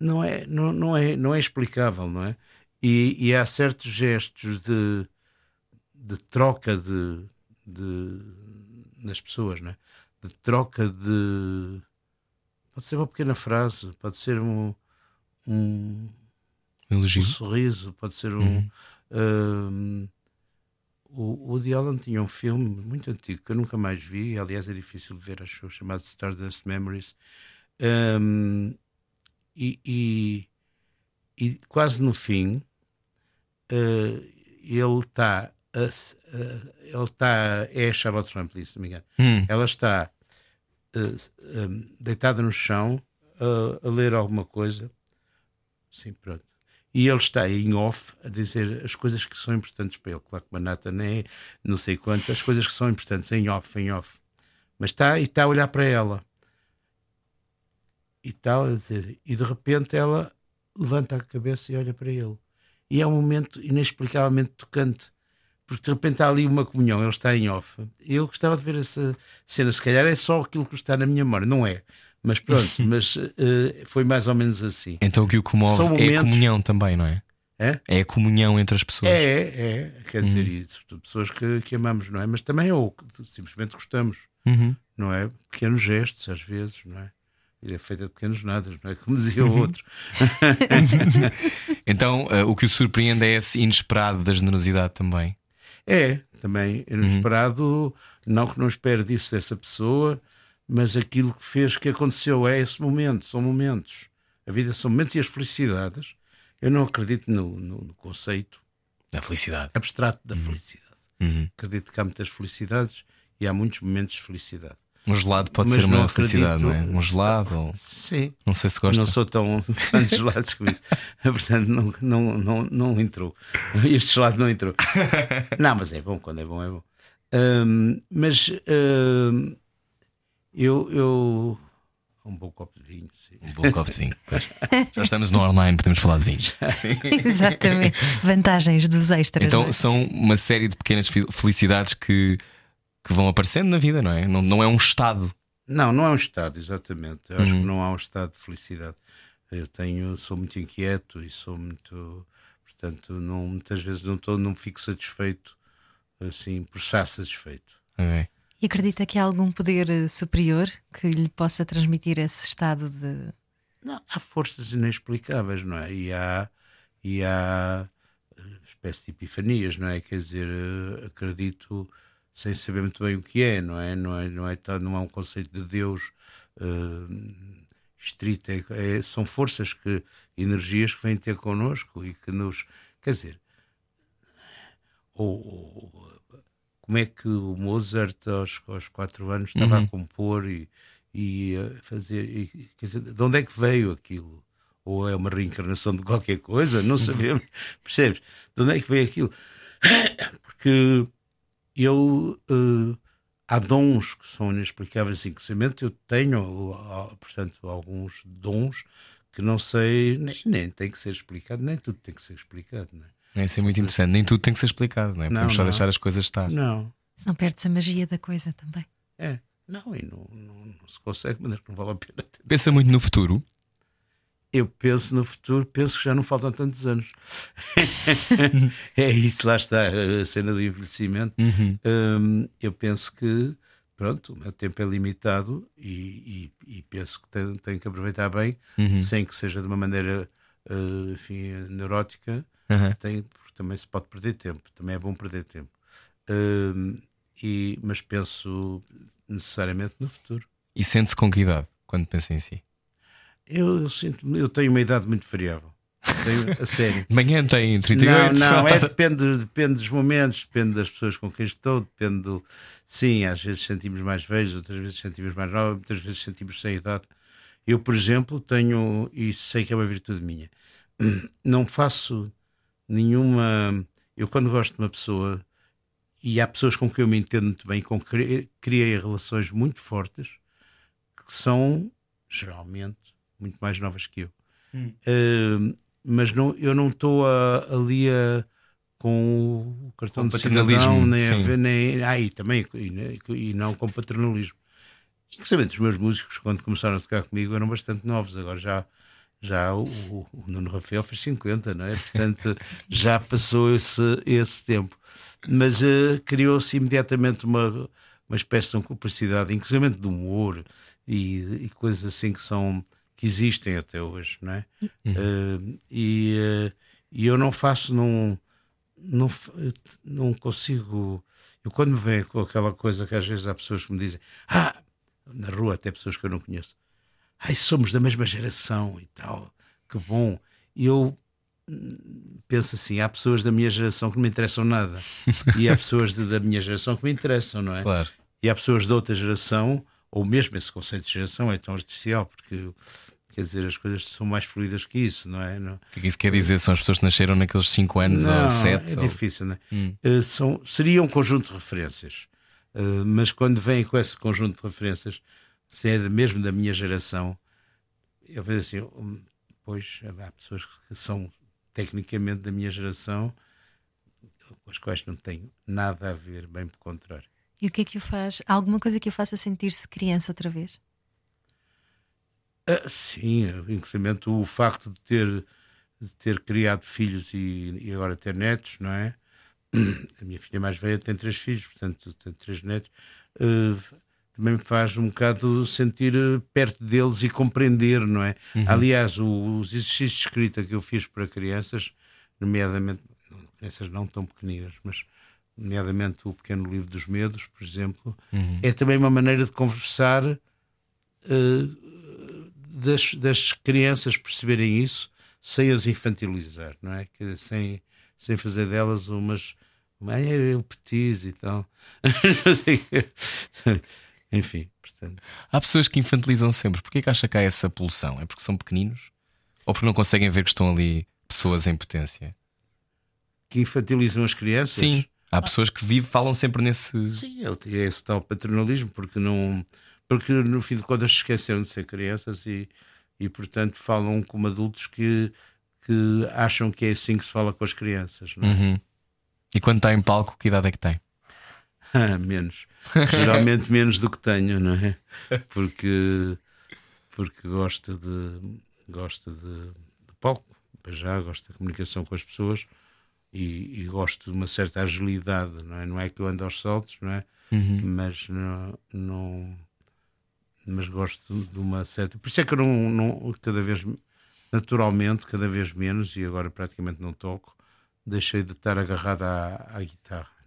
Speaker 4: não é não, não é não é explicável, não é? E, e há certos gestos de, de troca de, de nas pessoas, não é? De troca de pode ser uma pequena frase, pode ser um, um
Speaker 1: Um
Speaker 4: sorriso, pode ser um. um, o o Allen tinha um filme muito antigo que eu nunca mais vi, aliás é difícil de ver, acho chamado Stardust Memories. Um, e, e, e quase no fim, ele está. ele está. É a Charlotte Rampling, se não me engano.
Speaker 1: Hum.
Speaker 4: Ela está um, deitada no chão uh, a ler alguma coisa. Sim, pronto. E ele está em off a dizer as coisas que são importantes para ele. Claro que Manhattan é não sei quantas, as coisas que são importantes em off, em off. Mas está e está a olhar para ela. E está a dizer. E de repente ela levanta a cabeça e olha para ele. E é um momento inexplicavelmente tocante. Porque de repente há ali uma comunhão, ele está em off. Eu gostava de ver essa cena. Se calhar é só aquilo que está na minha memória. Não é. Mas pronto, (laughs) mas eh, foi mais ou menos assim.
Speaker 1: Então o que o comove
Speaker 4: São
Speaker 1: é a
Speaker 4: momentos-
Speaker 1: comunhão também, não é?
Speaker 4: É?
Speaker 1: É a comunhão entre as pessoas.
Speaker 4: É, é, quer dizer, e sobretudo pessoas que, que amamos, não é? Mas também é o que simplesmente gostamos,
Speaker 1: Uhum.
Speaker 4: não é? Pequenos gestos, às vezes, não é? E é feita de pequenos nadas, não é? Como dizia o outro. (laughs)
Speaker 1: Então eh, o que o surpreende é esse inesperado da generosidade também.
Speaker 4: É, também inesperado, não que não espere disso dessa pessoa, mas aquilo que fez, que aconteceu é esse momento, são momentos. A vida são momentos e as felicidades. Eu não acredito no, no, no conceito
Speaker 1: A felicidade.
Speaker 4: abstrato da felicidade.
Speaker 1: Uhum.
Speaker 4: Acredito que há muitas felicidades e há muitos momentos de felicidade.
Speaker 1: Um gelado pode
Speaker 4: Mas
Speaker 1: ser uma
Speaker 4: acredito-
Speaker 1: felicidade, não é? Um gelado, ou...
Speaker 4: Sim.
Speaker 1: não sei se gosta.
Speaker 4: Não sou tão fã de gelados como isso. (laughs) Portanto, não, não, não, não entrou. (laughs) Este gelado não entrou. (laughs) Não, mas é bom, quando é bom, é bom. Hum, mas hum, eu, eu. Um bom copo de vinho, sim.
Speaker 1: Um bom copo de vinho. Pois. Já estamos no online, podemos falar de vinhos. Sim.
Speaker 2: Exatamente. Vantagens dos extras.
Speaker 1: Então
Speaker 2: é?
Speaker 1: são uma série de pequenas felicidades que, que vão aparecendo na vida, não é? Não, não é um estado.
Speaker 4: Não, não é um estado, exatamente. Eu
Speaker 1: Uhum.
Speaker 4: acho que não há um estado de felicidade. Eu tenho, sou muito inquieto e sou muito. Portanto, não, muitas vezes não, estou, não fico satisfeito assim, por estar satisfeito.
Speaker 1: Ok.
Speaker 2: E acredita que há algum poder eh, superior que lhe possa transmitir esse estado de.
Speaker 4: Não, há forças inexplicáveis, não é? E há, e há eh, espécie de epifanias, não é? Quer dizer, eh, acredito sem saber muito bem o que é, não é? Não é, não é, tal- não há um conceito de Deus eh, estrito, é, é- são forças que, energias que vêm ter connosco e que nos. Quer dizer, ou, ou- como é que o Mozart aos, aos quatro anos estava a compor e, e a fazer. e, quer dizer, de onde é que veio aquilo? Ou é uma reencarnação de qualquer coisa? Não sabemos. (laughs) Percebes? De onde é que veio aquilo? (coughs) Porque eu. eh, há dons que são inexplicáveis, inclusive eu tenho, portanto, alguns dons que não sei, nem, nem tem que ser explicado, nem tudo tem que ser explicado, não é?
Speaker 1: Isso é muito interessante. Nem tudo tem que ser explicado, não é? Podemos
Speaker 4: Não,
Speaker 1: só
Speaker 4: não.
Speaker 1: deixar as coisas estar.
Speaker 4: Não,
Speaker 2: Não perde-se a magia da coisa também.
Speaker 4: é, não, e não, não, não se consegue, mas não vale a pena.
Speaker 1: Pensa muito no futuro.
Speaker 4: Eu penso no futuro, penso que já não faltam tantos anos. (laughs) é isso, lá está a cena do envelhecimento. Hum, eu penso que, pronto, o meu tempo é limitado e, e- e penso que tenho, tenho que aproveitar bem, sem que seja de uma maneira, eh, enfim, neurótica.
Speaker 1: Aham.
Speaker 4: Tem, porque também se pode perder tempo, também é bom perder tempo. Hum, e, mas penso necessariamente no futuro.
Speaker 1: E sente-se com que idade quando pensa em si?
Speaker 4: Eu, eu sinto, eu tenho uma idade muito variável. Tenho, a sério. (laughs)
Speaker 1: Manhã tem 38.
Speaker 4: Não, não, é, depende, depende dos momentos, depende das pessoas com quem estou, depende do. Sim, às vezes sentimos mais velhos, outras vezes sentimos mais novos, muitas vezes sentimos sem idade. Eu, por exemplo, tenho, e sei que é uma virtude minha, (clears throat) não faço nenhuma. Eu, quando gosto de uma pessoa, e há pessoas com quem eu me entendo muito bem, com que cri- criei relações muito fortes, que são, geralmente, muito mais novas que eu. Uh, mas não, eu não estou ali a, com o cartão
Speaker 1: Com
Speaker 4: de
Speaker 1: paternalismo,
Speaker 4: cidadão, nem, a nem ah, e também e, e não com paternalismo. Inclusive, os meus músicos, quando começaram a tocar comigo, eram bastante novos. Agora já, já o, o- o Nuno Rafael fez 50, não é? Portanto, (laughs) já passou esse, esse tempo. Mas eh, criou-se imediatamente uma, uma espécie de cumplicidade, inclusive de humor e, e coisas assim que são que existem até hoje, não é? Eh, e, eh, e eu não faço, não, não, não consigo. Eu quando me vem com aquela coisa que às vezes há pessoas que me dizem, ah, na rua até pessoas que eu não conheço, ai, somos da mesma geração e tal, que bom. E eu hum, penso assim, há pessoas da minha geração que não me interessam nada (laughs) e há pessoas de- da minha geração que me interessam, não é?
Speaker 1: Claro.
Speaker 4: E há pessoas de outra geração, ou mesmo esse conceito de geração é tão artificial, porque quer dizer, as coisas são mais fluidas que isso, não é? Não,
Speaker 1: O que é isso quer dizer? São as pessoas que nasceram naqueles 5 anos
Speaker 4: não,
Speaker 1: ou 7?
Speaker 4: é
Speaker 1: ou...
Speaker 4: difícil, não é?
Speaker 1: Hum.
Speaker 4: Eh, são, seria um conjunto de referências, Eh, mas quando vêm com esse conjunto de referências, se é mesmo da minha geração, eu vejo assim, hum, pois há pessoas que são tecnicamente da minha geração, com as quais não tenho nada a ver, bem pelo contrário.
Speaker 2: E o que é que o faz? Há alguma coisa que o faça sentir-se criança outra vez?
Speaker 4: Ah, sim, inclusive o facto de ter, de ter criado filhos e, e agora ter netos, não é? (clears throat) A minha filha mais velha tem três filhos, portanto tem três netos. ah, também me faz um bocado sentir eh, perto deles e compreender, não é? Aliás, o- os exercícios de escrita que eu fiz para crianças, nomeadamente, crianças não tão pequeninas, mas nomeadamente o Pequeno Livro dos Medos, por exemplo, é também uma maneira de conversar uh, das, das crianças perceberem isso sem as infantilizar, não é? Sem, sem fazer delas umas. Mãe, eu petis e tal. (laughs) Enfim, portanto.
Speaker 1: Há pessoas que infantilizam sempre. Porquê que acha que há essa pulsão? É porque são pequeninos? Ou porque não conseguem ver que estão ali pessoas em potência?
Speaker 4: Que infantilizam as crianças?
Speaker 1: Sim. Há pessoas que vivem, falam sempre nesse.
Speaker 4: Sim, é esse tal paternalismo, porque não. Porque no fim de contas se esqueceram de ser crianças e, e portanto falam como adultos que, que acham que é assim que se fala com as crianças. Não é?
Speaker 1: Uhum. E quando está em palco, que idade é que tem? (laughs)
Speaker 4: menos. Geralmente menos do que tenho, não é? Porque, porque gosto de, gosto de, de palco, já gosto da comunicação com as pessoas e, e, gosto de uma certa agilidade, não é? Não é que eu ando aos saltos, não é? Uhum. Mas não, não, mas gosto de uma certa. Por isso é que eu não, não cada vez naturalmente, cada vez menos, e agora praticamente não toco, deixei de estar agarrado à, à guitarra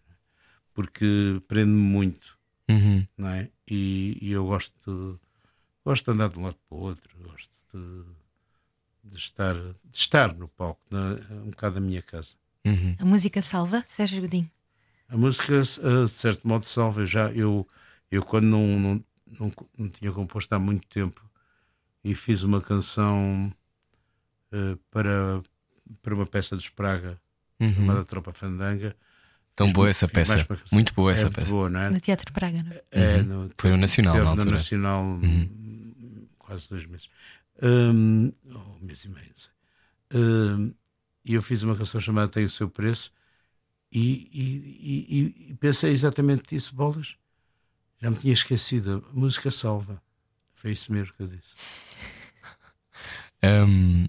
Speaker 4: porque prende-me muito,
Speaker 1: uhum.
Speaker 4: não é? E, e, eu gosto de, gosto de andar de um lado para o outro, gosto de, de estar, de estar no palco, na, um bocado da minha casa.
Speaker 1: Uhum.
Speaker 2: A música salva, Sérgio Godinho?
Speaker 4: A música, de certo modo, salva. Eu já, eu, eu quando não, não, não, não tinha composto há muito tempo e fiz uma canção uh, para, para uma peça de Spraga
Speaker 1: uhum.
Speaker 4: chamada Tropa Fandanga
Speaker 1: Tão boa essa peça. Muito boa essa
Speaker 4: é
Speaker 1: peça.
Speaker 4: Boa, não é?
Speaker 2: No Teatro Praga, não é?
Speaker 4: é
Speaker 1: uhum.
Speaker 4: no,
Speaker 1: Foi no Nacional, na altura.
Speaker 4: No Nacional, uhum. quase dois meses. Um, um mês e meio, um, e eu fiz uma canção chamada Tem o Seu Preço e, e, e, e pensei exatamente nisso, bolas. Já me tinha esquecido. A música salva. Foi isso mesmo que eu disse.
Speaker 1: Um,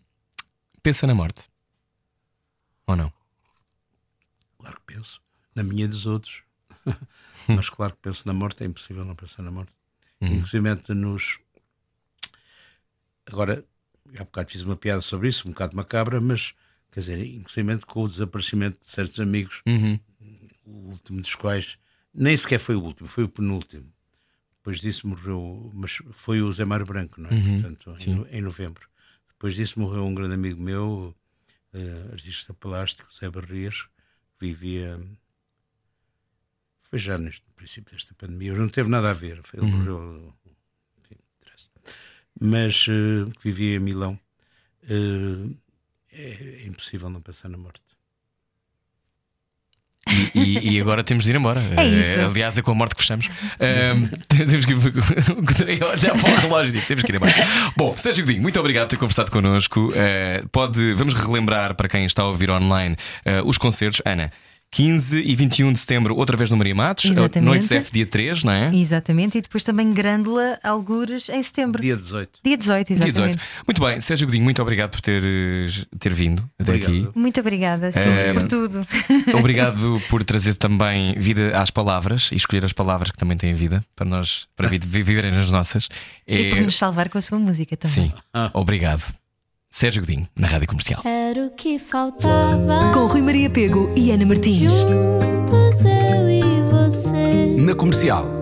Speaker 1: pensa na morte. Ou não?
Speaker 4: Claro que penso na minha dos outros. (laughs) Mas claro que penso na morte, é impossível não pensar na morte. Uhum. Inclusive nos. Agora, há bocado fiz uma piada sobre isso, um bocado macabra, mas quer dizer, inclusive com o desaparecimento de certos amigos,
Speaker 1: uhum.
Speaker 4: o último dos quais nem sequer foi o último, foi o penúltimo. Depois disso morreu, mas foi o Zé Mário Branco, não é?
Speaker 1: Uhum.
Speaker 4: Portanto, em, em, novembro. Depois disso morreu um grande amigo meu, uh, artista plástico, Zé Barrias, vivia. Foi já neste princípio desta pandemia, não teve nada a ver, foi, ele uhum. morreu. Enfim, mas uh, vivia em Milão. Uh, é, é, impossível não pensar na morte.
Speaker 1: E, e, e, agora temos de ir embora.
Speaker 2: É isso.
Speaker 1: Uh, aliás, é com a morte que fechamos. Uh, (laughs) temos que ir (laughs) olhar para o relógio temos que ir embora. Bom, Sérgio Godinho, muito obrigado por ter conversado connosco. Uh, pode, vamos relembrar para quem está a ouvir online os concertos. Ana, 15 e 21 de setembro, outra vez no Maria Matos,
Speaker 2: Exatamente.
Speaker 1: Noites F, dia 3, não é?
Speaker 2: Exatamente, e depois também Grândola, Algures, em setembro.
Speaker 4: Dia 18.
Speaker 2: Dia 18, exatamente. Dia 18.
Speaker 1: Muito bem, Sérgio Godinho, muito obrigado por ter, ter vindo até
Speaker 4: obrigado.
Speaker 1: aqui.
Speaker 2: Muito obrigada, sim, é... por tudo. (laughs)
Speaker 1: Obrigado (laughs) por trazer também vida às palavras e escolher as palavras que também têm vida para nós, para viverem nas nossas.
Speaker 2: E por nos salvar com a sua música também.
Speaker 1: Sim, obrigado. Sérgio Godinho, na Rádio Comercial.
Speaker 6: Era o que faltava.
Speaker 5: Com Rui Maria Pego e Ana Martins.
Speaker 6: Juntos eu e você.
Speaker 3: Na Comercial.